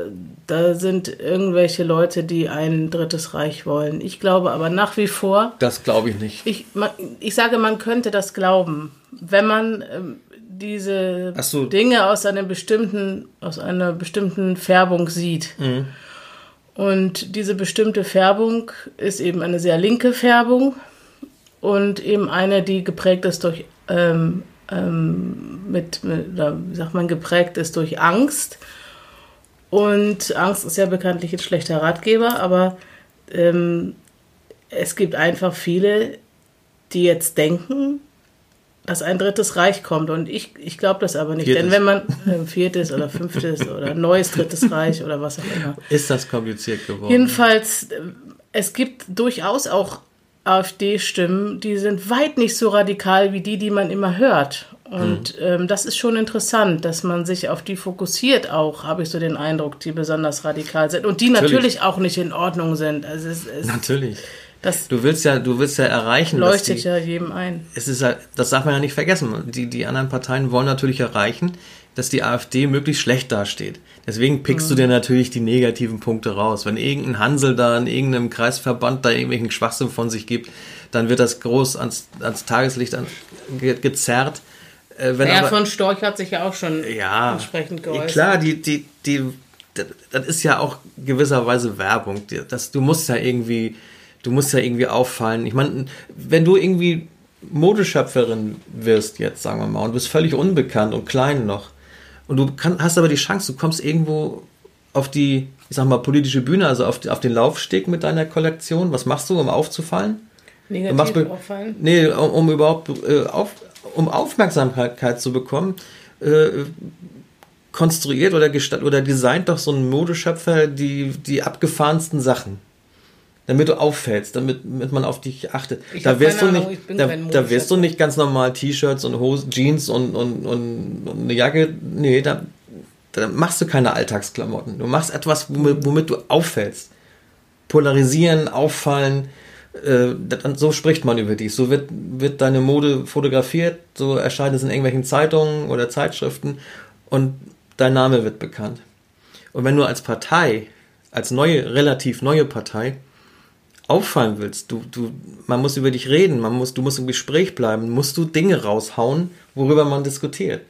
Speaker 3: da sind irgendwelche Leute, die ein drittes Reich wollen. Ich glaube aber nach wie vor.
Speaker 2: Das glaube ich nicht.
Speaker 3: Ich, ich sage, man könnte das glauben, wenn man ähm, diese so. Dinge aus einer bestimmten, aus einer bestimmten Färbung sieht. Mhm. Und diese bestimmte Färbung ist eben eine sehr linke Färbung und eben eine, die geprägt ist durch ähm, ähm, mit, mit, wie sagt man, geprägt ist durch Angst. Und Angst ist ja bekanntlich ein schlechter Ratgeber, aber ähm, es gibt einfach viele, die jetzt denken, dass ein drittes Reich kommt. Und ich, ich glaube das aber nicht. Viertes. Denn wenn man äh, viertes oder fünftes oder neues drittes Reich oder was auch immer.
Speaker 2: Ist das kompliziert geworden?
Speaker 3: Jedenfalls, äh, es gibt durchaus auch AfD-Stimmen, die sind weit nicht so radikal wie die, die man immer hört. Und mhm. ähm, das ist schon interessant, dass man sich auf die fokussiert auch, habe ich so den Eindruck, die besonders radikal sind und die natürlich, natürlich auch nicht in Ordnung sind. Also es, es,
Speaker 2: natürlich. Das du willst ja, du willst ja erreichen.
Speaker 3: Leuchtet die, ja jedem ein.
Speaker 2: Es ist ja, das darf man ja nicht vergessen. Die, die anderen Parteien wollen natürlich erreichen, dass die AfD möglichst schlecht dasteht. Deswegen pickst du dir natürlich die negativen Punkte raus. Wenn irgendein Hansel da in irgendeinem Kreisverband da irgendwelchen Schwachsinn von sich gibt, dann wird das groß ans, ans Tageslicht an, ge, gezerrt.
Speaker 3: Äh, wenn ja, aber, von Storch hat sich ja auch schon
Speaker 2: ja, entsprechend geäußert. Klar, die, die, die, das ist ja auch gewisserweise Werbung. Das, du musst ja irgendwie, du musst ja irgendwie auffallen. Ich meine, wenn du irgendwie Modeschöpferin wirst jetzt, sagen wir mal, und bist völlig unbekannt und klein noch, und du kann, hast aber die Chance, du kommst irgendwo auf die, ich sag mal, politische Bühne, also auf, auf den Laufsteg mit deiner Kollektion. Was machst du, um aufzufallen?
Speaker 3: Negativ machst, auffallen?
Speaker 2: Nee, um, um überhaupt äh, auf, um Aufmerksamkeit zu bekommen, äh, konstruiert oder, oder designt doch so ein Modeschöpfer die, die abgefahrensten Sachen damit du auffällst, damit, damit man auf dich achtet. Ich da wirst du nicht, da, da wirst du nicht ganz normal T-Shirts und Hosen, Jeans und, und, und, und, eine Jacke. Nee, da, da machst du keine Alltagsklamotten. Du machst etwas, womit, womit du auffällst. Polarisieren, auffallen. Äh, so spricht man über dich. So wird, wird deine Mode fotografiert, so erscheint es in irgendwelchen Zeitungen oder Zeitschriften und dein Name wird bekannt. Und wenn du als Partei, als neue, relativ neue Partei, auffallen willst, du, du, man muss über dich reden, man muss, du musst im Gespräch bleiben, musst du Dinge raushauen, worüber man diskutiert.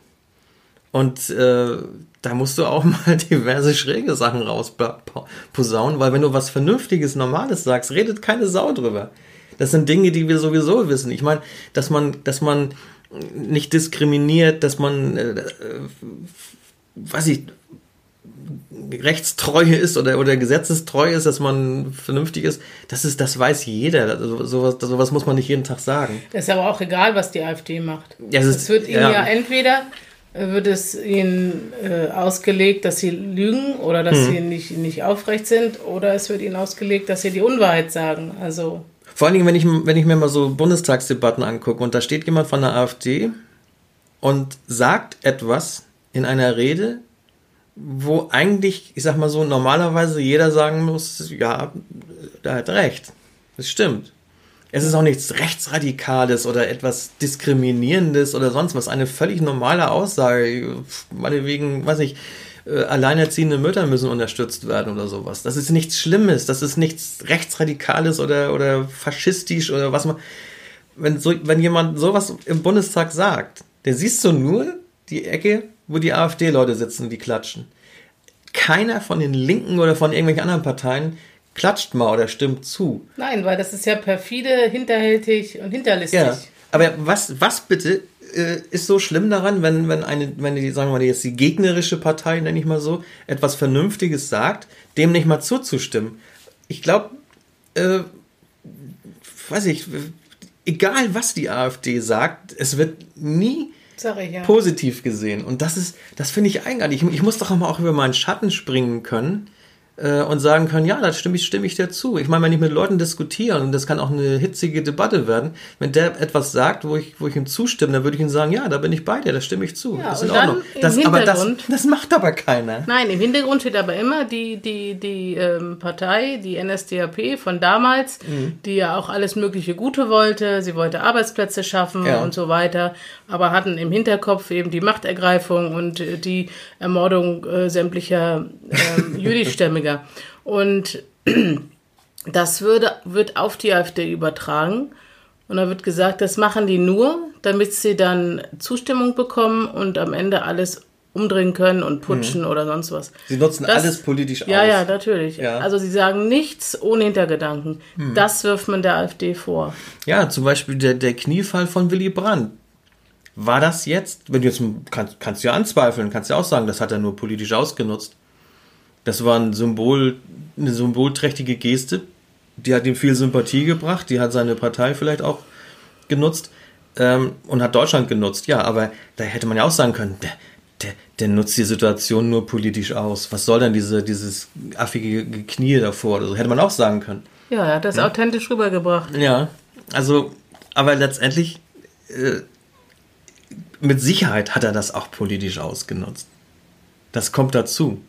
Speaker 2: Und äh, da musst du auch [laughs] mal diverse schräge Sachen rausposaunen, weil wenn du was Vernünftiges, Normales sagst, redet keine Sau drüber. Das sind Dinge, die wir sowieso wissen. Ich meine, dass man, dass man nicht diskriminiert, dass man, äh, äh, weiß ich, rechtstreu ist oder, oder gesetzestreu ist, dass man vernünftig ist, das ist, das weiß jeder. Also, sowas, sowas muss man nicht jeden Tag sagen.
Speaker 3: Das ist aber auch egal, was die AfD macht. Ja, es, es wird ihnen ja. ja. entweder äh, wird es ihnen äh, ausgelegt, dass sie lügen oder dass hm. sie nicht, nicht aufrecht sind, oder es wird ihnen ausgelegt, dass sie die Unwahrheit sagen. Also
Speaker 2: vor allen Dingen, wenn ich, wenn ich mir mal so Bundestagsdebatten angucke und da steht jemand von der AfD und sagt etwas in einer Rede, wo eigentlich, ich sag mal so, normalerweise jeder sagen muss, ja, da hat recht. Das stimmt. Es ist auch nichts Rechtsradikales oder etwas Diskriminierendes oder sonst was. Eine völlig normale Aussage. Meinetwegen, weiß ich, äh, alleinerziehende Mütter müssen unterstützt werden oder sowas. Das ist nichts Schlimmes. Das ist nichts Rechtsradikales oder, oder faschistisch oder was man. Wenn, so, wenn jemand sowas im Bundestag sagt, dann siehst du nur die Ecke wo die AfD-Leute sitzen, die klatschen. Keiner von den Linken oder von irgendwelchen anderen Parteien klatscht mal oder stimmt zu.
Speaker 3: Nein, weil das ist ja perfide, hinterhältig und hinterlistig. Ja,
Speaker 2: aber was, was bitte äh, ist so schlimm daran, wenn, wenn eine, wenn die, sagen wir mal, jetzt die gegnerische Partei, nenne ich mal so, etwas Vernünftiges sagt, dem nicht mal zuzustimmen? Ich glaube, äh, weiß ich, egal was die AfD sagt, es wird nie
Speaker 3: ich, ja.
Speaker 2: positiv gesehen. Und das ist, das finde ich eigenartig. Ich, ich muss doch auch über meinen Schatten springen können äh, und sagen können, ja, da stimme ich, stimme ich dir zu. Ich meine, wenn ich mit Leuten diskutiere, und das kann auch eine hitzige Debatte werden, wenn der etwas sagt, wo ich, wo ich ihm zustimme, dann würde ich ihm sagen, ja, da bin ich bei dir, da stimme ich zu.
Speaker 3: Ja,
Speaker 2: das ist in Ordnung. Das, aber das, das macht aber keiner.
Speaker 3: Nein, im Hintergrund steht aber immer die, die, die ähm, Partei, die NSDAP von damals, mhm. die ja auch alles mögliche Gute wollte. Sie wollte Arbeitsplätze schaffen ja. und so weiter, aber hatten im Hinterkopf eben die Machtergreifung und äh, die Ermordung äh, sämtlicher [laughs] äh, jüdischstämmiger weniger. Und [clears throat] das würde, wird auf die AfD übertragen. Und da wird gesagt, das machen die nur, damit sie dann Zustimmung bekommen und am Ende alles umdrehen können und putschen mhm. oder sonst was.
Speaker 2: Sie nutzen das, alles politisch aus.
Speaker 3: Ja, ja, natürlich. Ja. Also sie sagen nichts ohne Hintergedanken. Mhm. Das wirft man der AfD vor.
Speaker 2: Ja, zum Beispiel der, der Kniefall von Willy Brandt. War das jetzt, wenn du jetzt kannst, kannst du ja anzweifeln, kannst ja auch sagen, das hat er nur politisch ausgenutzt. Das war ein Symbol, eine symbolträchtige Geste. Die hat ihm viel Sympathie gebracht. Die hat seine Partei vielleicht auch genutzt ähm, und hat Deutschland genutzt. Ja, aber da hätte man ja auch sagen können, der, der, der nutzt die Situation nur politisch aus. Was soll denn diese, dieses affige Knie davor? Also hätte man auch sagen können.
Speaker 3: Ja, er hat das ja. authentisch rübergebracht.
Speaker 2: Ja, also, aber letztendlich, äh, mit Sicherheit hat er das auch politisch ausgenutzt. Das kommt dazu.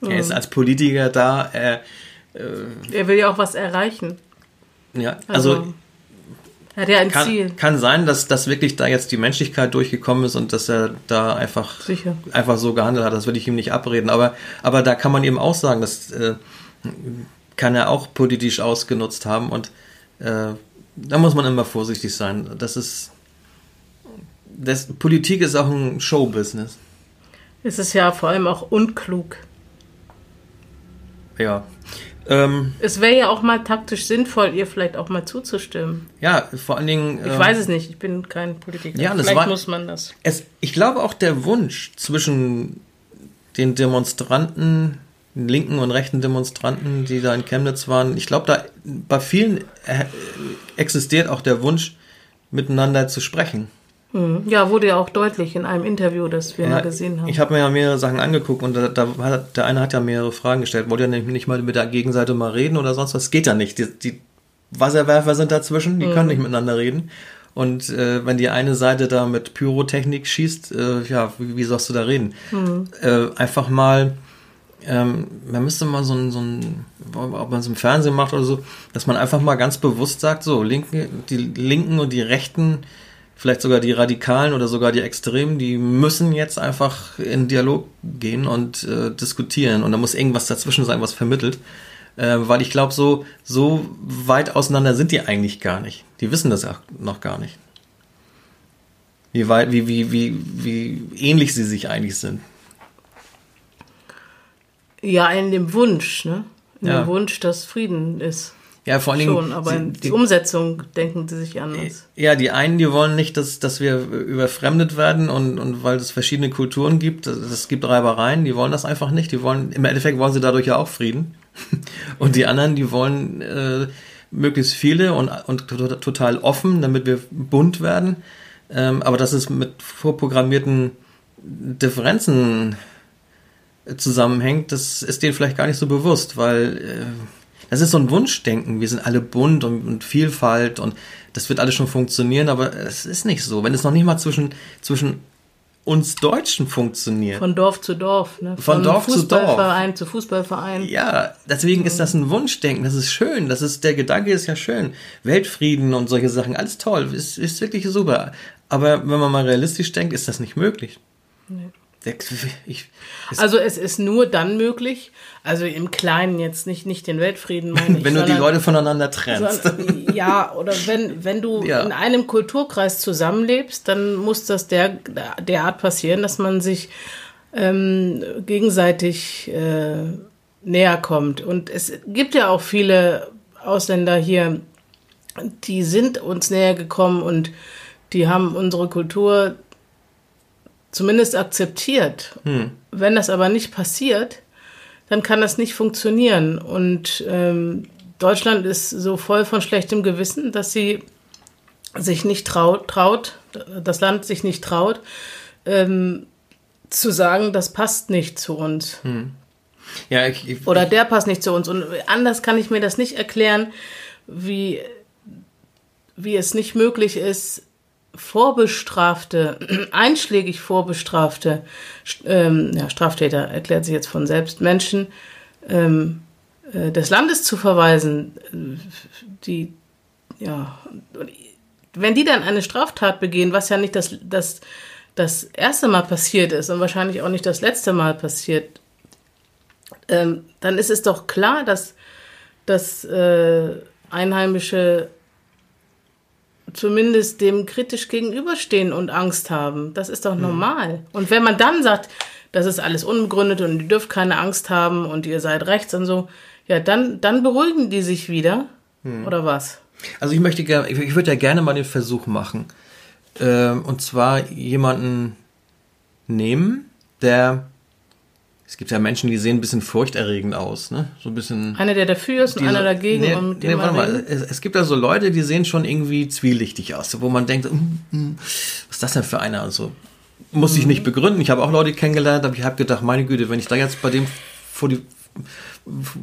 Speaker 2: Mhm. Er ist als Politiker da. Er,
Speaker 3: äh, er will ja auch was erreichen.
Speaker 2: Ja, also, also
Speaker 3: Hat ja ein
Speaker 2: kann,
Speaker 3: Ziel.
Speaker 2: kann sein, dass, dass wirklich da jetzt die Menschlichkeit durchgekommen ist und dass er da einfach,
Speaker 3: Sicher.
Speaker 2: einfach so gehandelt hat. Das will ich ihm nicht abreden. Aber, aber da kann man eben auch sagen, das äh, kann er auch politisch ausgenutzt haben. Und äh, da muss man immer vorsichtig sein. Das ist. Das, Politik ist auch ein Showbusiness.
Speaker 3: Es ist ja vor allem auch unklug.
Speaker 2: Ja. Ähm,
Speaker 3: Es wäre ja auch mal taktisch sinnvoll, ihr vielleicht auch mal zuzustimmen.
Speaker 2: ja, vor allen Dingen.
Speaker 3: Ich
Speaker 2: ähm,
Speaker 3: weiß es nicht, ich bin kein Politiker.
Speaker 2: Ja, das
Speaker 3: vielleicht
Speaker 2: war-
Speaker 3: muss man das.
Speaker 2: Es, ich glaube auch der Wunsch zwischen den Demonstranten, den linken und rechten Demonstranten, die da in Chemnitz waren, ich glaube, da bei vielen äh, existiert auch der Wunsch, miteinander zu sprechen.
Speaker 3: Hm. Ja, wurde ja auch deutlich in einem Interview, das wir mal gesehen haben.
Speaker 2: Ich habe mir ja mehrere Sachen angeguckt und da, da der eine hat ja mehrere Fragen gestellt. Wollte ja nicht, nicht mal mit der Gegenseite mal reden oder sonst was? Geht ja nicht. Die, die Wasserwerfer sind dazwischen, die können nicht miteinander reden. Und äh, wenn die eine Seite da mit Pyrotechnik schießt, äh, ja, wie, wie sollst du da reden? Äh, einfach mal, ähm, man müsste mal so ein, so ein, ob man es im Fernsehen macht oder so, dass man einfach mal ganz bewusst sagt, so, Linke, die Linken und die Rechten, vielleicht sogar die Radikalen oder sogar die Extremen, die müssen jetzt einfach in Dialog gehen und äh, diskutieren. Und da muss irgendwas dazwischen sein, was vermittelt. Äh, weil ich glaube, so, so weit auseinander sind die eigentlich gar nicht. Die wissen das auch noch gar nicht. Wie weit, wie, wie, wie, wie ähnlich sie sich eigentlich sind.
Speaker 3: ja, in dem Wunsch, ne? In
Speaker 2: Ja.
Speaker 3: dem Wunsch, dass Frieden ist.
Speaker 2: Ja, vor allen Dingen.
Speaker 3: Schon, aber
Speaker 2: die-
Speaker 3: die, Umsetzung denken sie sich anders.
Speaker 2: Ja, die einen, die wollen nicht, dass, dass wir überfremdet werden und, und weil es verschiedene Kulturen gibt, es gibt Reibereien, die wollen das einfach nicht. Die wollen, im Endeffekt wollen sie dadurch ja auch Frieden. [laughs] Und die anderen, die wollen äh, möglichst viele und, und to- total offen, damit wir bunt werden. Ähm, aber dass es mit vorprogrammierten Differenzen zusammenhängt, das ist denen vielleicht gar nicht so bewusst, weil äh, das ist so ein Wunschdenken. Wir sind alle bunt und, und Vielfalt und das wird alles schon funktionieren, aber es ist nicht so. Wenn es noch nicht mal zwischen, zwischen uns Deutschen funktioniert.
Speaker 3: Von Dorf zu Dorf, ne?
Speaker 2: Von Dorf zu Dorf.
Speaker 3: Fußballverein zu Fußballverein.
Speaker 2: ja, deswegen ist das ein Wunschdenken. Das ist schön. Das ist, der Gedanke ist ja schön. Weltfrieden und solche Sachen, alles toll. Ist, ist wirklich super. Aber wenn man mal realistisch denkt, ist das nicht möglich. Ich, es,
Speaker 3: Also es ist nur dann möglich, also im Kleinen jetzt nicht, nicht den Weltfrieden meine [laughs] ich.
Speaker 2: wenn du die
Speaker 3: sondern-
Speaker 2: Leute voneinander trennst.
Speaker 3: sondern, ja, oder wenn, wenn du
Speaker 2: Ja.
Speaker 3: in einem Kulturkreis zusammenlebst, dann muss das der, derart passieren, dass man sich ähm, gegenseitig äh, näher kommt. Und es gibt ja auch viele Ausländer hier, die sind uns näher gekommen und die haben unsere Kultur zumindest akzeptiert. Wenn das aber nicht passiert, dann kann das nicht funktionieren. Und ähm, Deutschland ist so voll von schlechtem Gewissen, dass sie sich nicht traut, traut das Land sich nicht traut, ähm, zu sagen, das passt nicht zu uns.
Speaker 2: ja, ich, ich,
Speaker 3: Oder der passt nicht zu uns. Und anders kann ich mir das nicht erklären, wie, wie es nicht möglich ist, vorbestrafte, [clears throat] einschlägig vorbestrafte ähm, ja, Straftäter, erklärt sich jetzt von selbst, Menschen ähm, äh, des Landes zu verweisen, äh, die, ja, wenn die dann eine Straftat begehen, was ja nicht das, das, das erste Mal passiert ist und wahrscheinlich auch nicht das letzte Mal passiert, ähm, dann ist es doch klar, dass, dass äh, Einheimische zumindest dem kritisch gegenüberstehen und Angst haben. Das ist doch normal. Und wenn man dann sagt, das ist alles unbegründet und ihr dürft keine Angst haben und ihr seid rechts und so, ja, dann, dann beruhigen die sich wieder. Oder was?
Speaker 2: Also ich möchte gerne, ich, ich würde ja gerne mal den Versuch machen. Ähm, und zwar jemanden nehmen, der es gibt ja Menschen, die sehen ein bisschen furchterregend aus, ne? So ein bisschen.
Speaker 3: Einer, der dafür ist und einer dagegen
Speaker 2: Nee,
Speaker 3: und mit dem
Speaker 2: nee, warte mal. Es, es gibt ja so Leute, die sehen schon irgendwie zwielichtig aus, wo man denkt, mm, mm, was ist das denn für einer? Also, muss ich
Speaker 3: Mhm.
Speaker 2: nicht begründen. Ich habe auch Leute kennengelernt, aber ich habe gedacht, meine Güte, wenn ich da jetzt bei dem vor die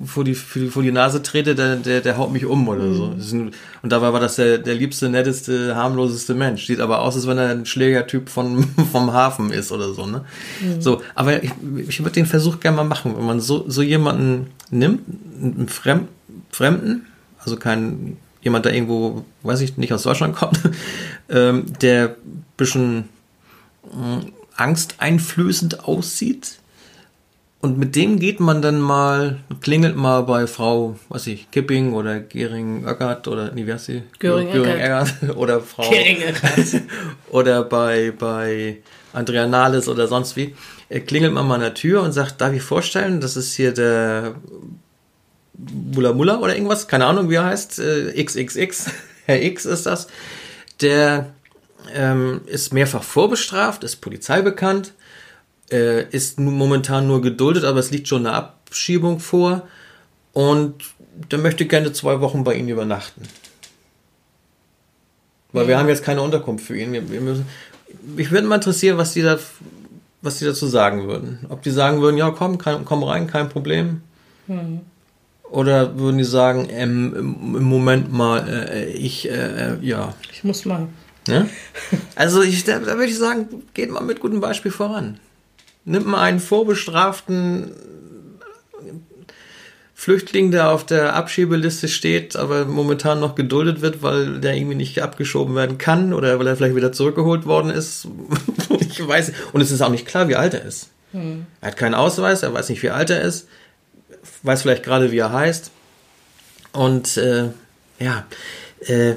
Speaker 2: vor die, vor die, Nase trete, der, der, der haut mich um oder so.
Speaker 3: Mhm.
Speaker 2: Ein, und dabei war das der, der liebste, netteste, harmloseste Mensch. Sieht aber aus, als wenn er ein Schlägertyp von, [laughs] vom Hafen ist oder so, ne?
Speaker 3: Mhm.
Speaker 2: So, aber ich, ich würde den Versuch gerne mal machen, wenn man so, so jemanden nimmt, einen Fremd, Fremden, also keinen jemand, der irgendwo, weiß ich, nicht aus Deutschland kommt, [laughs] ähm, der ein bisschen äh, angsteinflößend aussieht. Und mit dem geht man dann mal, klingelt mal bei Frau, was ich, Kipping oder Gering-Öckert oder, nee, wie heißt sie?
Speaker 3: Göring-Eckert. [laughs]
Speaker 2: oder Frau.
Speaker 3: Gering-Eckert. [laughs]
Speaker 2: oder bei, bei Andrea Nahles oder sonst wie. Äh, klingelt man mal an der Tür und sagt, darf ich vorstellen, das ist hier der Mula Mula oder irgendwas, keine Ahnung, wie er heißt, äh, XXX, [laughs] Herr X ist das. Der ähm, ist mehrfach vorbestraft, ist polizeibekannt, äh, ist momentan nur geduldet, aber es liegt schon eine Abschiebung vor und der möchte gerne zwei Wochen bei Ihnen übernachten. Weil wir haben jetzt keine Unterkunft für ihn. Wir, wir müssen, mich würde mal interessieren, was die da, was die dazu sagen würden. Ob die sagen würden, ja komm, kein, komm rein, kein Problem. Oder würden die sagen, ähm, im, im Moment mal, äh, ich, äh, ja.
Speaker 3: Ich muss mal.
Speaker 2: Ne? [laughs] Also ich, da, da würde ich sagen, geht mal mit gutem Beispiel voran. Nimmt mal einen vorbestraften Flüchtling, der auf der Abschiebeliste steht, aber momentan noch geduldet wird, weil der irgendwie nicht abgeschoben werden kann oder weil er vielleicht wieder zurückgeholt worden ist. [laughs] ich weiß. Und es ist auch nicht klar, wie alt er ist.
Speaker 3: Hm.
Speaker 2: Er hat keinen Ausweis, er weiß nicht, wie alt er ist, weiß vielleicht gerade, wie er heißt. Und äh, ja, äh,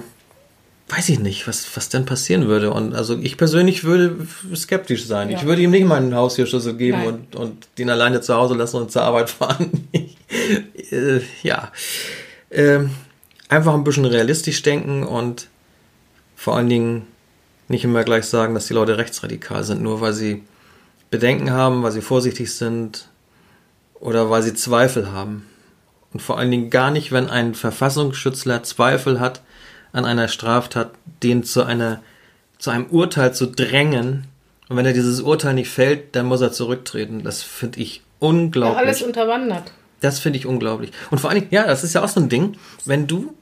Speaker 2: weiß ich nicht, was, was denn passieren würde. Und also ich persönlich würde skeptisch sein.
Speaker 3: Ja.
Speaker 2: Ich würde ihm nicht meinen Haustürschlüssel geben
Speaker 3: Nein.
Speaker 2: und, und den alleine zu Hause lassen und zur Arbeit [laughs] fahren. äh, ja. Ähm, einfach ein bisschen realistisch denken und vor allen Dingen nicht immer gleich sagen, dass die Leute rechtsradikal sind, nur weil sie Bedenken haben, weil sie vorsichtig sind oder weil sie Zweifel haben. Und vor allen Dingen gar nicht, wenn ein Verfassungsschützler Zweifel hat an einer Straftat, den zu einer, zu einem Urteil zu drängen. Und wenn er dieses Urteil nicht fällt, dann muss er zurücktreten. Das finde ich
Speaker 3: Ja,
Speaker 2: unglaublich.
Speaker 3: alles unterwandert.
Speaker 2: das finde ich unglaublich. Und vor allen Dingen, ja, das ist ja auch so ein Ding, wenn du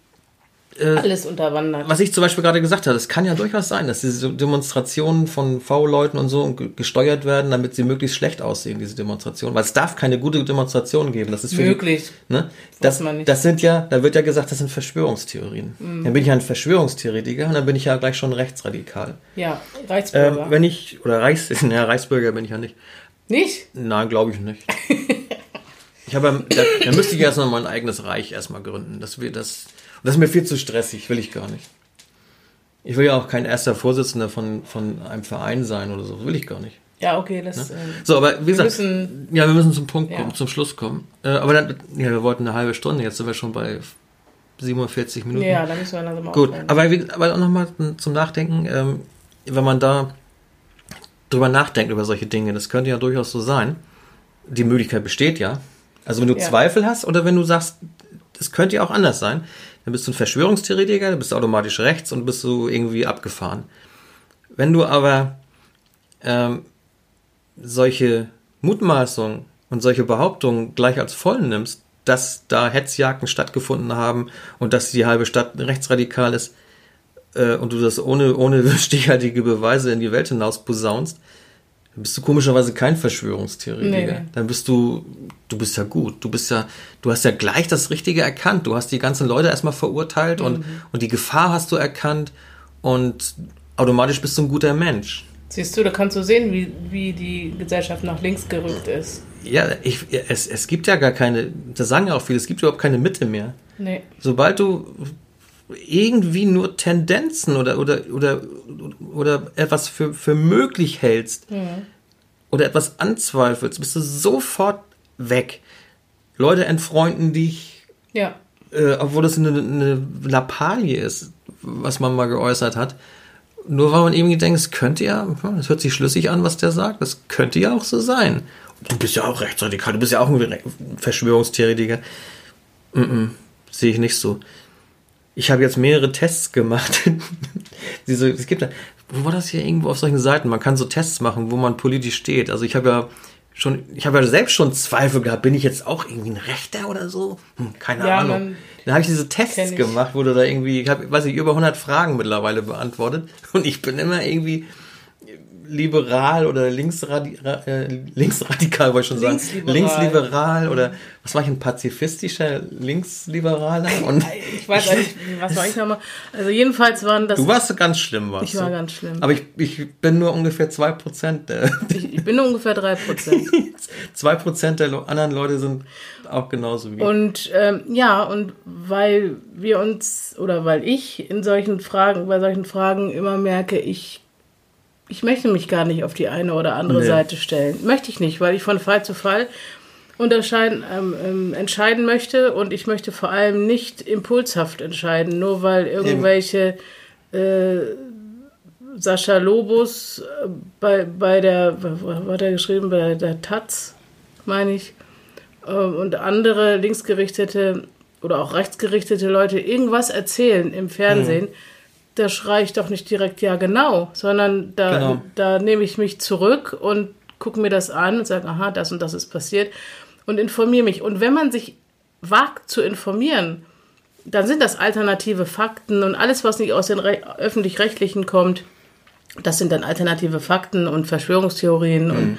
Speaker 3: Alles unterwandert.
Speaker 2: was ich zum Beispiel gerade gesagt habe, es kann ja durchaus sein, dass diese Demonstrationen von V-Leuten und so ge- gesteuert werden, damit sie möglichst schlecht aussehen, diese Demonstrationen. Weil es darf keine gute Demonstration geben. Das ist für
Speaker 3: Möglich.
Speaker 2: Die, ne? das.
Speaker 3: Mhm.
Speaker 2: das sind ja, da wird ja gesagt, das sind Verschwörungstheorien. Dann bin ich ja ein Verschwörungstheoretiker und dann bin ich ja gleich schon rechtsradikal.
Speaker 3: Ja,
Speaker 2: Ähm,
Speaker 3: Reichsbürger.
Speaker 2: wenn ich, oder Reichs, [laughs] ja, Reichsbürger bin ich ja nicht.
Speaker 3: nicht?
Speaker 2: Nein, glaube ich nicht. [laughs] Ich habe, da, da müsste ich erst noch mal ein eigenes Reich erstmal gründen. Das, wird das, das ist mir viel zu stressig, will ich gar nicht. Ich will ja auch kein erster Vorsitzender von, von einem Verein sein oder so, will ich gar nicht.
Speaker 3: Ja, okay, das. Ähm,
Speaker 2: So, aber wie gesagt,
Speaker 3: müssen-
Speaker 2: ja, wir müssen zum Punkt
Speaker 3: Ja.
Speaker 2: kommen, zum Schluss kommen. Äh, aber dann, ja, wir wollten eine halbe Stunde, jetzt sind wir schon bei 47 Minuten.
Speaker 3: ja, da müssen wir langsam
Speaker 2: Gut,
Speaker 3: aufhören.
Speaker 2: aber, wie, aber auch nochmal zum Nachdenken, ähm, wenn man da drüber nachdenkt über solche Dinge, das könnte ja durchaus so sein. Die Möglichkeit besteht ja. Also wenn du
Speaker 3: Ja.
Speaker 2: Zweifel hast oder wenn du sagst, das könnte ja auch anders sein, dann bist du ein Verschwörungstheoretiker, dann bist du automatisch rechts und bist du irgendwie abgefahren. Wenn du aber ähm, solche Mutmaßungen und solche Behauptungen gleich als voll nimmst, dass da Hetzjagden stattgefunden haben und dass die halbe Stadt rechtsradikal ist äh, und du das ohne, ohne [laughs] stichhaltige Beweise in die Welt hinaus posaunst, dann bist du komischerweise kein Verschwörungstheoretiker.
Speaker 3: Nee.
Speaker 2: Dann bist du, du bist ja gut. Du bist ja, du hast ja gleich das Richtige erkannt. Du hast die ganzen Leute erstmal verurteilt
Speaker 3: Mhm.
Speaker 2: und, und die Gefahr hast du erkannt und automatisch bist du ein guter Mensch.
Speaker 3: Siehst du, da kannst du sehen, wie, wie die Gesellschaft nach links gerückt ist.
Speaker 2: Ja, ich, es, es gibt ja gar keine, das sagen ja auch viele, es gibt überhaupt keine Mitte mehr.
Speaker 3: Nee.
Speaker 2: Sobald du irgendwie nur Tendenzen oder, oder, oder, oder etwas für, für möglich hältst oder etwas anzweifelst, bist du sofort weg. Leute entfreunden dich,
Speaker 3: Ja.
Speaker 2: äh, obwohl das eine, eine Lappalie ist, was man mal geäußert hat. Nur weil man irgendwie denkt, es könnte ja, das hört sich schlüssig an, was der sagt, das könnte ja auch so sein. Du bist ja auch rechtsradikal, du bist ja auch ein Re- Verschwörungstheoretiker. Mm -mm, sehe ich nicht so. Ich habe jetzt mehrere Tests gemacht. [laughs] Diese, es gibt da, wo war das hier irgendwo auf solchen Seiten? Man kann so Tests machen, wo man politisch steht. Also ich habe ja schon, ich habe ja selbst schon Zweifel gehabt, bin ich jetzt auch irgendwie ein Rechter oder so? Hm, keine
Speaker 3: Ja,
Speaker 2: Ahnung. Dann habe ich diese Tests
Speaker 3: ich.
Speaker 2: gemacht, wo du da irgendwie, ich habe, weiß ich, über 100 Fragen mittlerweile beantwortet [laughs] und ich bin immer irgendwie liberal oder linksradi äh, linksradikal, wollte ich schon sagen.
Speaker 3: Linksliberal.
Speaker 2: Linksliberal oder was war ich, ein pazifistischer Linksliberaler? Und
Speaker 3: Ich weiß nicht, was war ich nochmal? Also jedenfalls waren das.
Speaker 2: du warst ganz schlimm, warst
Speaker 3: Ich war ganz schlimm.
Speaker 2: Aber ich, ich bin nur ungefähr 2% der,
Speaker 3: ich, ich bin nur ungefähr 3%.
Speaker 2: 2% [laughs] der anderen Leute sind auch genauso wie.
Speaker 3: Und ähm, ja, und weil wir uns oder weil ich in solchen Fragen, bei solchen Fragen immer merke, ich, ich möchte mich gar nicht auf die eine oder andere
Speaker 2: Nee.
Speaker 3: Seite stellen. Möchte ich nicht, weil ich von Fall zu Fall unterscheiden, ähm, ähm, entscheiden möchte. Und ich möchte vor allem nicht impulshaft entscheiden, nur weil irgendwelche äh, Sascha Lobos äh, bei, bei der, was hat er geschrieben, bei der Taz, meine ich, ähm, und andere linksgerichtete oder auch rechtsgerichtete Leute irgendwas erzählen im Fernsehen, da schreie ich doch nicht direkt ja genau, sondern da,
Speaker 2: Genau.
Speaker 3: da nehme ich mich zurück und gucke mir das an und sage, aha, das und das ist passiert und informiere mich. Und wenn man sich wagt zu informieren, dann sind das alternative Fakten und alles, was nicht aus den Re öffentlich-rechtlichen kommt, das sind dann alternative Fakten und Verschwörungstheorien und,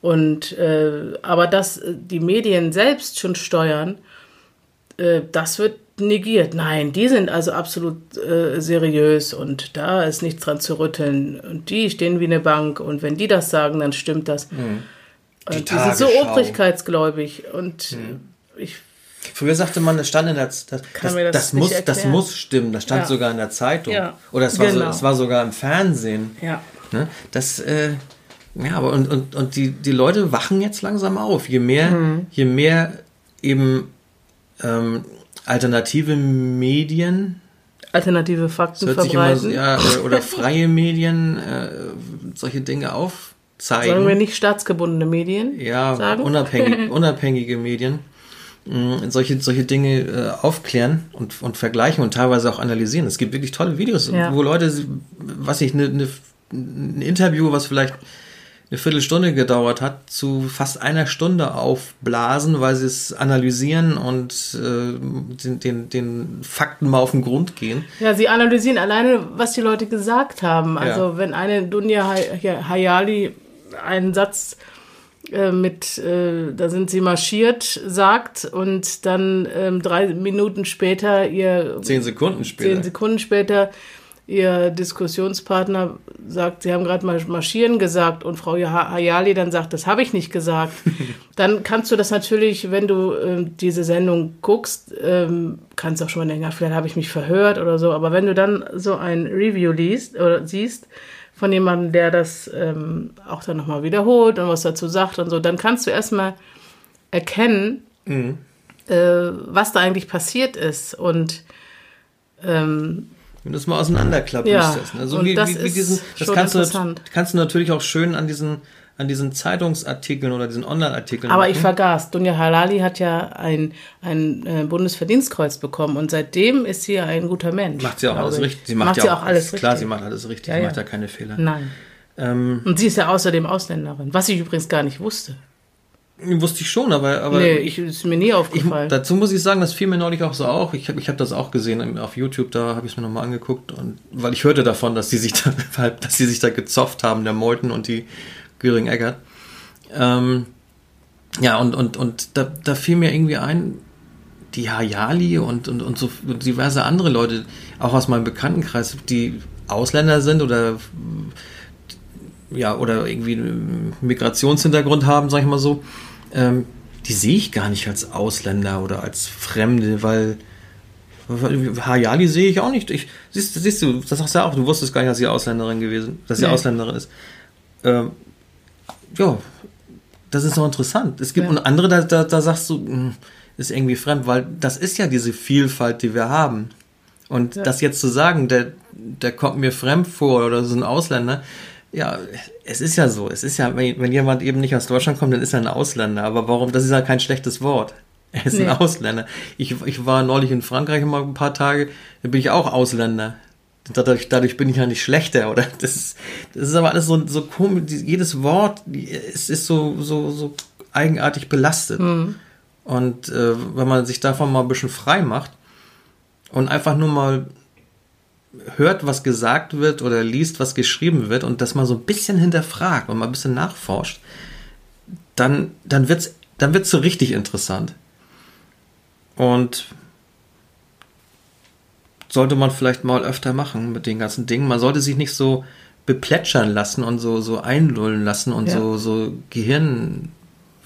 Speaker 3: und äh, aber dass äh, die Medien selbst schon steuern, äh, das wird negiert. Nein, die sind also absolut äh, seriös und da ist nichts dran zu rütteln und die stehen wie eine Bank und wenn die das sagen, dann stimmt das.
Speaker 2: Die
Speaker 3: Die, die sind so obrigkeitsgläubig und ich
Speaker 2: Früher sagte man, das stand in der das, das,
Speaker 3: das
Speaker 2: das, muss, das
Speaker 3: erklären.
Speaker 2: muss stimmen. Das stand
Speaker 3: Ja.
Speaker 2: sogar in der Zeitung.
Speaker 3: Ja.
Speaker 2: Oder es war, so,
Speaker 3: Genau.
Speaker 2: es war sogar im Fernsehen.
Speaker 3: ja.
Speaker 2: Ne? Das, äh, ja, aber und, und, und die, die Leute wachen jetzt langsam auf. Je mehr,
Speaker 3: Mhm.
Speaker 2: je mehr eben ähm, alternative Medien,
Speaker 3: alternative Fakten
Speaker 2: das hört sich immer,
Speaker 3: verbreiten.
Speaker 2: ja, [laughs] oder, freie Medien äh, solche Dinge aufzeigen.
Speaker 3: Sagen wir nicht staatsgebundene Medien?
Speaker 2: ja,
Speaker 3: sagen?
Speaker 2: unabhängig, [laughs] unabhängige Medien mh, solche, solche Dinge äh, aufklären und, und vergleichen und teilweise auch analysieren. Es gibt wirklich tolle Videos,
Speaker 3: Ja.
Speaker 2: wo Leute, was ich, ne, ne, ein Interview, was vielleicht eine Viertelstunde gedauert hat, zu fast einer Stunde aufblasen, weil sie es analysieren und äh, den, den, den Fakten mal auf den Grund gehen.
Speaker 3: Ja, sie analysieren alleine, was die Leute gesagt haben. Also
Speaker 2: Ja.
Speaker 3: wenn eine Dunja Hay- Hayali einen Satz äh, mit, äh, da sind sie marschiert, sagt und dann ähm, drei Minuten später ihr,
Speaker 2: Zehn Sekunden später.
Speaker 3: zehn Sekunden später ihr Diskussionspartner sagt, sie haben gerade mal marschieren gesagt und Frau Ha- Hayali dann sagt, das habe ich nicht gesagt, [laughs] dann kannst du das natürlich, wenn du ähm, diese Sendung guckst, ähm, kannst auch schon mal denken, vielleicht habe ich mich verhört oder so, aber wenn du dann so ein Review liest oder siehst von jemandem, der das ähm, auch dann nochmal wiederholt und was dazu sagt und so, dann kannst du erstmal erkennen, äh, was da eigentlich passiert ist. Und ähm,
Speaker 2: Wenn du es mal auseinanderklappst.
Speaker 3: Ja,
Speaker 2: ne? so wie,
Speaker 3: das
Speaker 2: wie, wie diesen, das kannst du, kannst du natürlich auch schön an diesen, an diesen Zeitungsartikeln oder diesen Online-Artikeln
Speaker 3: Aber
Speaker 2: machen.
Speaker 3: ich vergaß, Dunja Halali hat ja ein, ein äh, Bundesverdienstkreuz bekommen und seitdem ist sie ein guter Mensch.
Speaker 2: Macht sie auch alles
Speaker 3: ich.
Speaker 2: richtig. Sie
Speaker 3: macht, sie auch alles richtig.
Speaker 2: Klar, sie macht alles richtig.
Speaker 3: Ja,
Speaker 2: sie
Speaker 3: ja.
Speaker 2: macht da keine Fehler.
Speaker 3: Nein.
Speaker 2: Ähm,
Speaker 3: Und sie ist ja außerdem Ausländerin, was ich übrigens gar nicht wusste.
Speaker 2: Wusste ich schon, aber, aber
Speaker 3: nee, ich, ist mir nie
Speaker 2: ich,
Speaker 3: aufgefallen.
Speaker 2: dazu muss ich sagen, das fiel mir neulich auch so auf. Ich habe ich hab das auch gesehen auf YouTube, da habe ich es mir nochmal angeguckt. Und weil ich hörte davon, dass die sich da, [laughs] dass die sich da gezofft haben, der Molten und die Göring-Eggert. Ähm, ja, und, und, und da, da fiel mir irgendwie ein, die Hayali und, und, und so diverse andere Leute, auch aus meinem Bekanntenkreis, die Ausländer sind oder ja, oder irgendwie einen Migrationshintergrund haben, sag ich mal so, ähm, die sehe ich gar nicht als Ausländer oder als Fremde, weil Hayali sehe ich auch nicht. Ich, siehst, siehst du, das sagst du ja auch, du wusstest gar nicht, dass sie Ausländerin gewesen, dass sie
Speaker 3: Nee.
Speaker 2: Ausländerin ist. Ähm, ja, das ist doch interessant. Es gibt
Speaker 3: Ja.
Speaker 2: und andere, da, da, da sagst du, mh, ist irgendwie fremd, weil das ist ja diese Vielfalt, die wir haben. Und
Speaker 3: Ja.
Speaker 2: das jetzt zu sagen, der, der kommt mir fremd vor oder so ein Ausländer, ja, es ist ja so. Es ist ja, wenn, wenn jemand eben nicht aus Deutschland kommt, dann ist er ein Ausländer. Aber warum? Das ist ja kein schlechtes Wort. Er ist
Speaker 3: Nee.
Speaker 2: ein Ausländer. Ich, ich war neulich in Frankreich mal ein paar Tage, da bin ich auch Ausländer. Dadurch, dadurch bin ich ja nicht schlechter, oder? Das ist, das ist aber alles so, so komisch. Jedes Wort, es ist so, so, so eigenartig belastet. Und äh, wenn man sich davon mal ein bisschen frei macht und einfach nur mal hört, was gesagt wird oder liest, was geschrieben wird und das mal so ein bisschen hinterfragt und mal ein bisschen nachforscht, dann, dann wird's, dann wird's so richtig interessant. Und sollte man vielleicht mal öfter machen mit den ganzen Dingen. Man sollte sich nicht so beplätschern lassen und so, so einlullen lassen und
Speaker 3: Ja.
Speaker 2: so, so Gehirn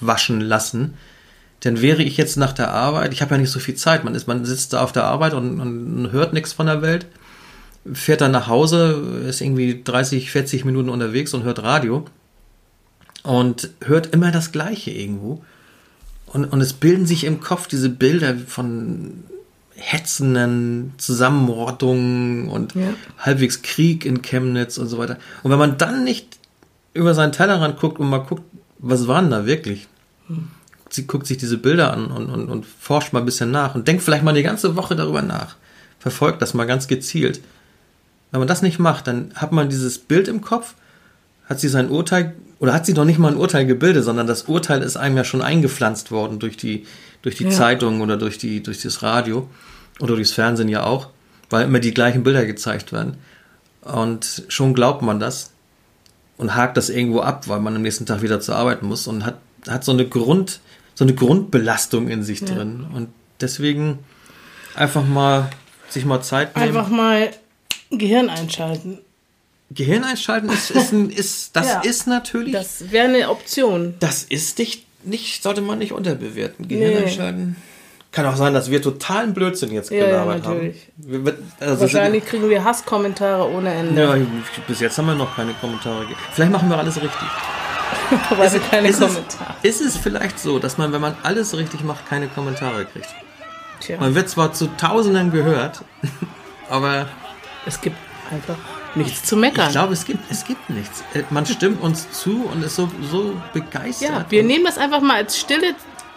Speaker 2: waschen lassen. Denn wäre ich jetzt nach der Arbeit, ich habe ja nicht so viel Zeit, man ist, man sitzt da auf der Arbeit und, und hört nichts von der Welt, fährt dann nach Hause, ist irgendwie 30, 40 Minuten unterwegs und hört Radio und hört immer das Gleiche irgendwo. Und, und es bilden sich im Kopf diese Bilder von hetzenden Zusammenrottungen und
Speaker 3: Ja.
Speaker 2: halbwegs Krieg in Chemnitz und so weiter. Und wenn man dann nicht über seinen Tellerrand guckt und mal guckt, was war denn da wirklich? Sie guckt sich diese Bilder an und, und, und forscht mal ein bisschen nach und denkt vielleicht mal eine ganze Woche darüber nach. Verfolgt das mal ganz gezielt. Wenn man das nicht macht, dann hat man dieses Bild im Kopf, hat sie sein Urteil, oder hat sie noch nicht mal ein Urteil gebildet, sondern das Urteil ist einem ja schon eingepflanzt worden durch die, durch die
Speaker 3: Ja.
Speaker 2: Zeitung oder durch, die, durch das Radio oder durchs Fernsehen ja auch, weil immer die gleichen Bilder gezeigt werden. Und schon glaubt man das und hakt das irgendwo ab, weil man am nächsten Tag wieder zur Arbeit muss und hat, hat so eine Grund, so eine Grundbelastung in sich drin. Und deswegen einfach mal sich mal Zeit nehmen.
Speaker 3: Einfach mal Gehirn einschalten.
Speaker 2: Gehirn einschalten ist, ist, ein, ist [laughs] das
Speaker 3: Ja.
Speaker 2: ist natürlich.
Speaker 3: Das wäre eine Option.
Speaker 2: Das ist nicht, nicht, sollte man nicht unterbewerten. Gehirn
Speaker 3: Nee.
Speaker 2: einschalten. Kann auch sein, dass wir totalen Blödsinn jetzt
Speaker 3: Ja, ja,
Speaker 2: gelabert
Speaker 3: natürlich.
Speaker 2: haben. Wir- Also
Speaker 3: Wahrscheinlich kriegen wir Hasskommentare ohne Ende.
Speaker 2: Ja, bis jetzt haben wir noch keine Kommentare. Vielleicht machen wir alles richtig. [laughs]
Speaker 3: weil wir keine
Speaker 2: ist,
Speaker 3: Kommentare.
Speaker 2: es, ist es vielleicht so, dass man, wenn man alles richtig macht, keine Kommentare kriegt?
Speaker 3: Tja,
Speaker 2: Man wird zwar zu Tausenden gehört, [laughs] aber
Speaker 3: es gibt einfach nichts zu meckern.
Speaker 2: ich glaube, es gibt, es gibt nichts. Äh, Man stimmt uns zu und ist so, so begeistert.
Speaker 3: ja, wir nehmen das einfach mal als stille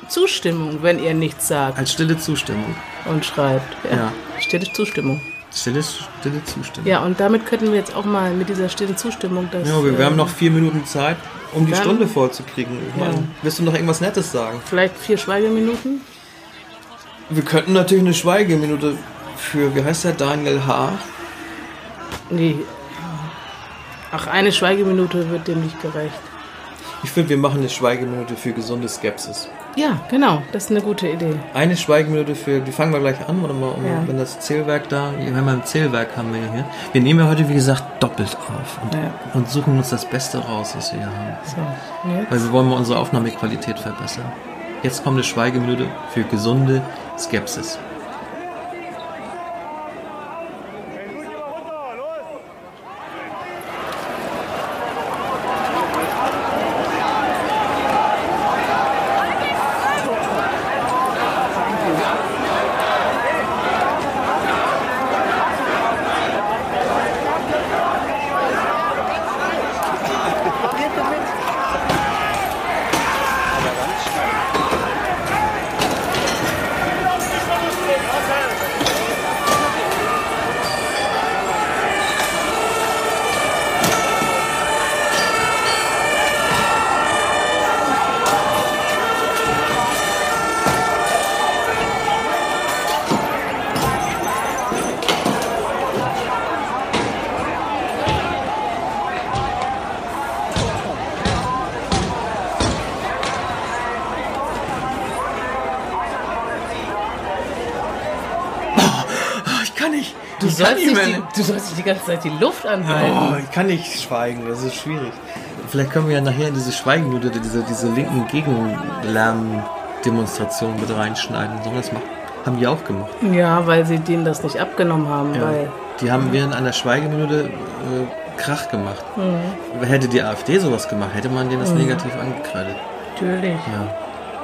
Speaker 3: Zustimmung, wenn ihr nichts sagt
Speaker 2: als stille Zustimmung.
Speaker 3: und schreibt. Ja,
Speaker 2: Ja.
Speaker 3: Stille Zustimmung.
Speaker 2: Stille, stille Zustimmung.
Speaker 3: Ja, und damit könnten wir jetzt auch mal mit dieser stillen Zustimmung das.
Speaker 2: Ja, wir, wir haben noch vier Minuten Zeit, um die Stunde vollzukriegen. Ich
Speaker 3: Ja.
Speaker 2: meine, willst du noch irgendwas Nettes sagen?
Speaker 3: Vielleicht vier Schweigeminuten?
Speaker 2: Wir könnten natürlich eine Schweigeminute für, wie heißt der, Daniel H.
Speaker 3: Nee. Ach, eine Schweigeminute wird dem nicht gerecht.
Speaker 2: Ich finde, wir machen eine Schweigeminute für gesunde Skepsis.
Speaker 3: Ja, genau, das ist eine gute Idee.
Speaker 2: Eine Schweigeminute für, die fangen wir gleich an, oder mal,
Speaker 3: Ja.
Speaker 2: wenn das Zählwerk da, wir haben ja ein Zählwerk haben wir hier. Wir nehmen ja heute, wie gesagt, doppelt auf und,
Speaker 3: Ja.
Speaker 2: und suchen uns das Beste raus, was wir hier haben.
Speaker 3: So, jetzt.
Speaker 2: Weil wir wollen mal unsere Aufnahmequalität verbessern. Jetzt kommt eine Schweigeminute für gesunde Skepsis. Oh, ich kann nicht.
Speaker 3: Du
Speaker 2: ich kann
Speaker 3: sollst,
Speaker 2: nicht
Speaker 3: nicht
Speaker 2: mehr.
Speaker 3: die, du sollst nicht die ganze Zeit die Luft anhalten.
Speaker 2: Oh, ich kann nicht schweigen, das ist schwierig. Vielleicht können wir ja nachher in diese Schweigenminute diese, diese linken Gegenlärmdemonstration mit reinschneiden. Sollen wir das machen? Haben die auch gemacht.
Speaker 3: Ja, weil sie denen das nicht abgenommen haben,
Speaker 2: Ja.
Speaker 3: weil
Speaker 2: Die haben während einer Schweigeminute äh, Krach gemacht. Hätte die AfD sowas gemacht, hätte man denen das negativ angekreidet.
Speaker 3: natürlich.
Speaker 2: Ja,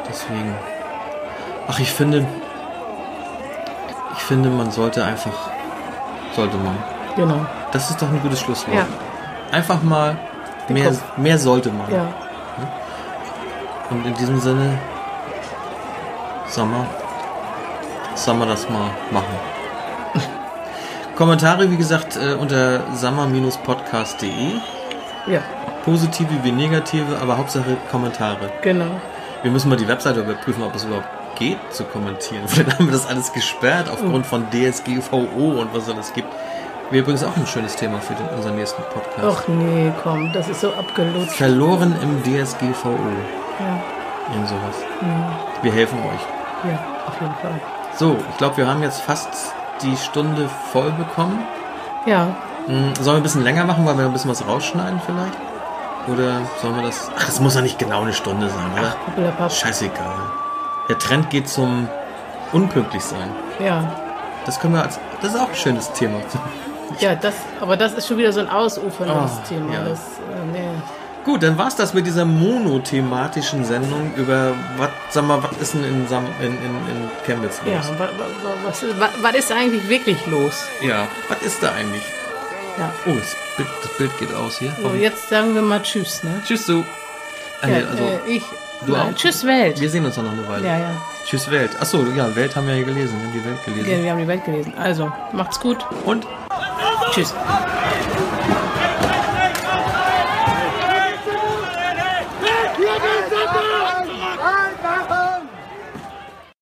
Speaker 2: deswegen. Ach, ich finde, ich finde, man sollte einfach, sollte man.
Speaker 3: Genau.
Speaker 2: Das ist doch ein gutes Schlusswort.
Speaker 3: Ja.
Speaker 2: Einfach mal, mehr,
Speaker 3: Kopf.
Speaker 2: mehr sollte man.
Speaker 3: Ja.
Speaker 2: Und in diesem Sinne, Sommer, wir das mal machen. [laughs] Kommentare, wie gesagt, äh, unter summer-podcast.de.
Speaker 3: Ja,
Speaker 2: Positive wie negative, aber Hauptsache Kommentare.
Speaker 3: genau.
Speaker 2: Wir müssen mal die Webseite überprüfen, ob es überhaupt geht zu kommentieren. [laughs] Vielleicht haben wir das alles gesperrt aufgrund von DSGVO und was es alles gibt. Wäre übrigens auch ein schönes Thema für den, unseren nächsten Podcast.
Speaker 3: Och nee, komm, das ist so abgelutscht.
Speaker 2: Verloren im DSGVO.
Speaker 3: Ja,
Speaker 2: Irgend sowas. Wir helfen euch.
Speaker 3: ja, auf jeden Fall.
Speaker 2: So, ich glaube, wir haben jetzt fast die Stunde voll bekommen.
Speaker 3: Ja,
Speaker 2: Hm, Sollen wir ein bisschen länger machen, weil wir ein bisschen was rausschneiden vielleicht? Oder sollen wir das... Ach, es muss ja nicht genau eine Stunde sein, oder?
Speaker 3: Pappelapapp.
Speaker 2: Scheißegal. Der Trend geht zum unpünktlich sein.
Speaker 3: Ja.
Speaker 2: Das können wir als... Das ist auch ein schönes Thema.
Speaker 3: Ja, das, aber das ist schon wieder so ein ausuferndes
Speaker 2: Ah,
Speaker 3: Thema.
Speaker 2: ja.
Speaker 3: Das, äh, nee.
Speaker 2: Gut, dann war's das mit dieser monothematischen Sendung über, was, sag mal, was ist denn in, Sam, in, in, in Chemnitz
Speaker 3: Ja,
Speaker 2: los?
Speaker 3: wa, wa, wa, was, wa, was ist eigentlich wirklich los?
Speaker 2: Ja, was ist da eigentlich?
Speaker 3: Ja.
Speaker 2: Oh, das Bild, das Bild geht aus hier.
Speaker 3: So, jetzt sagen wir mal Tschüss, ne?
Speaker 2: Tschüss, du. Ah,
Speaker 3: Ja,
Speaker 2: also,
Speaker 3: äh, ich.
Speaker 2: Du
Speaker 3: nein,
Speaker 2: auch?
Speaker 3: Tschüss, Welt.
Speaker 2: wir sehen uns noch eine Weile.
Speaker 3: Ja, ja.
Speaker 2: Tschüss, Welt. Achso, ja, Welt haben wir ja gelesen. Wir haben die Welt gelesen.
Speaker 3: Wir haben die Welt gelesen. Also, macht's gut.
Speaker 2: Und
Speaker 3: Tschüss.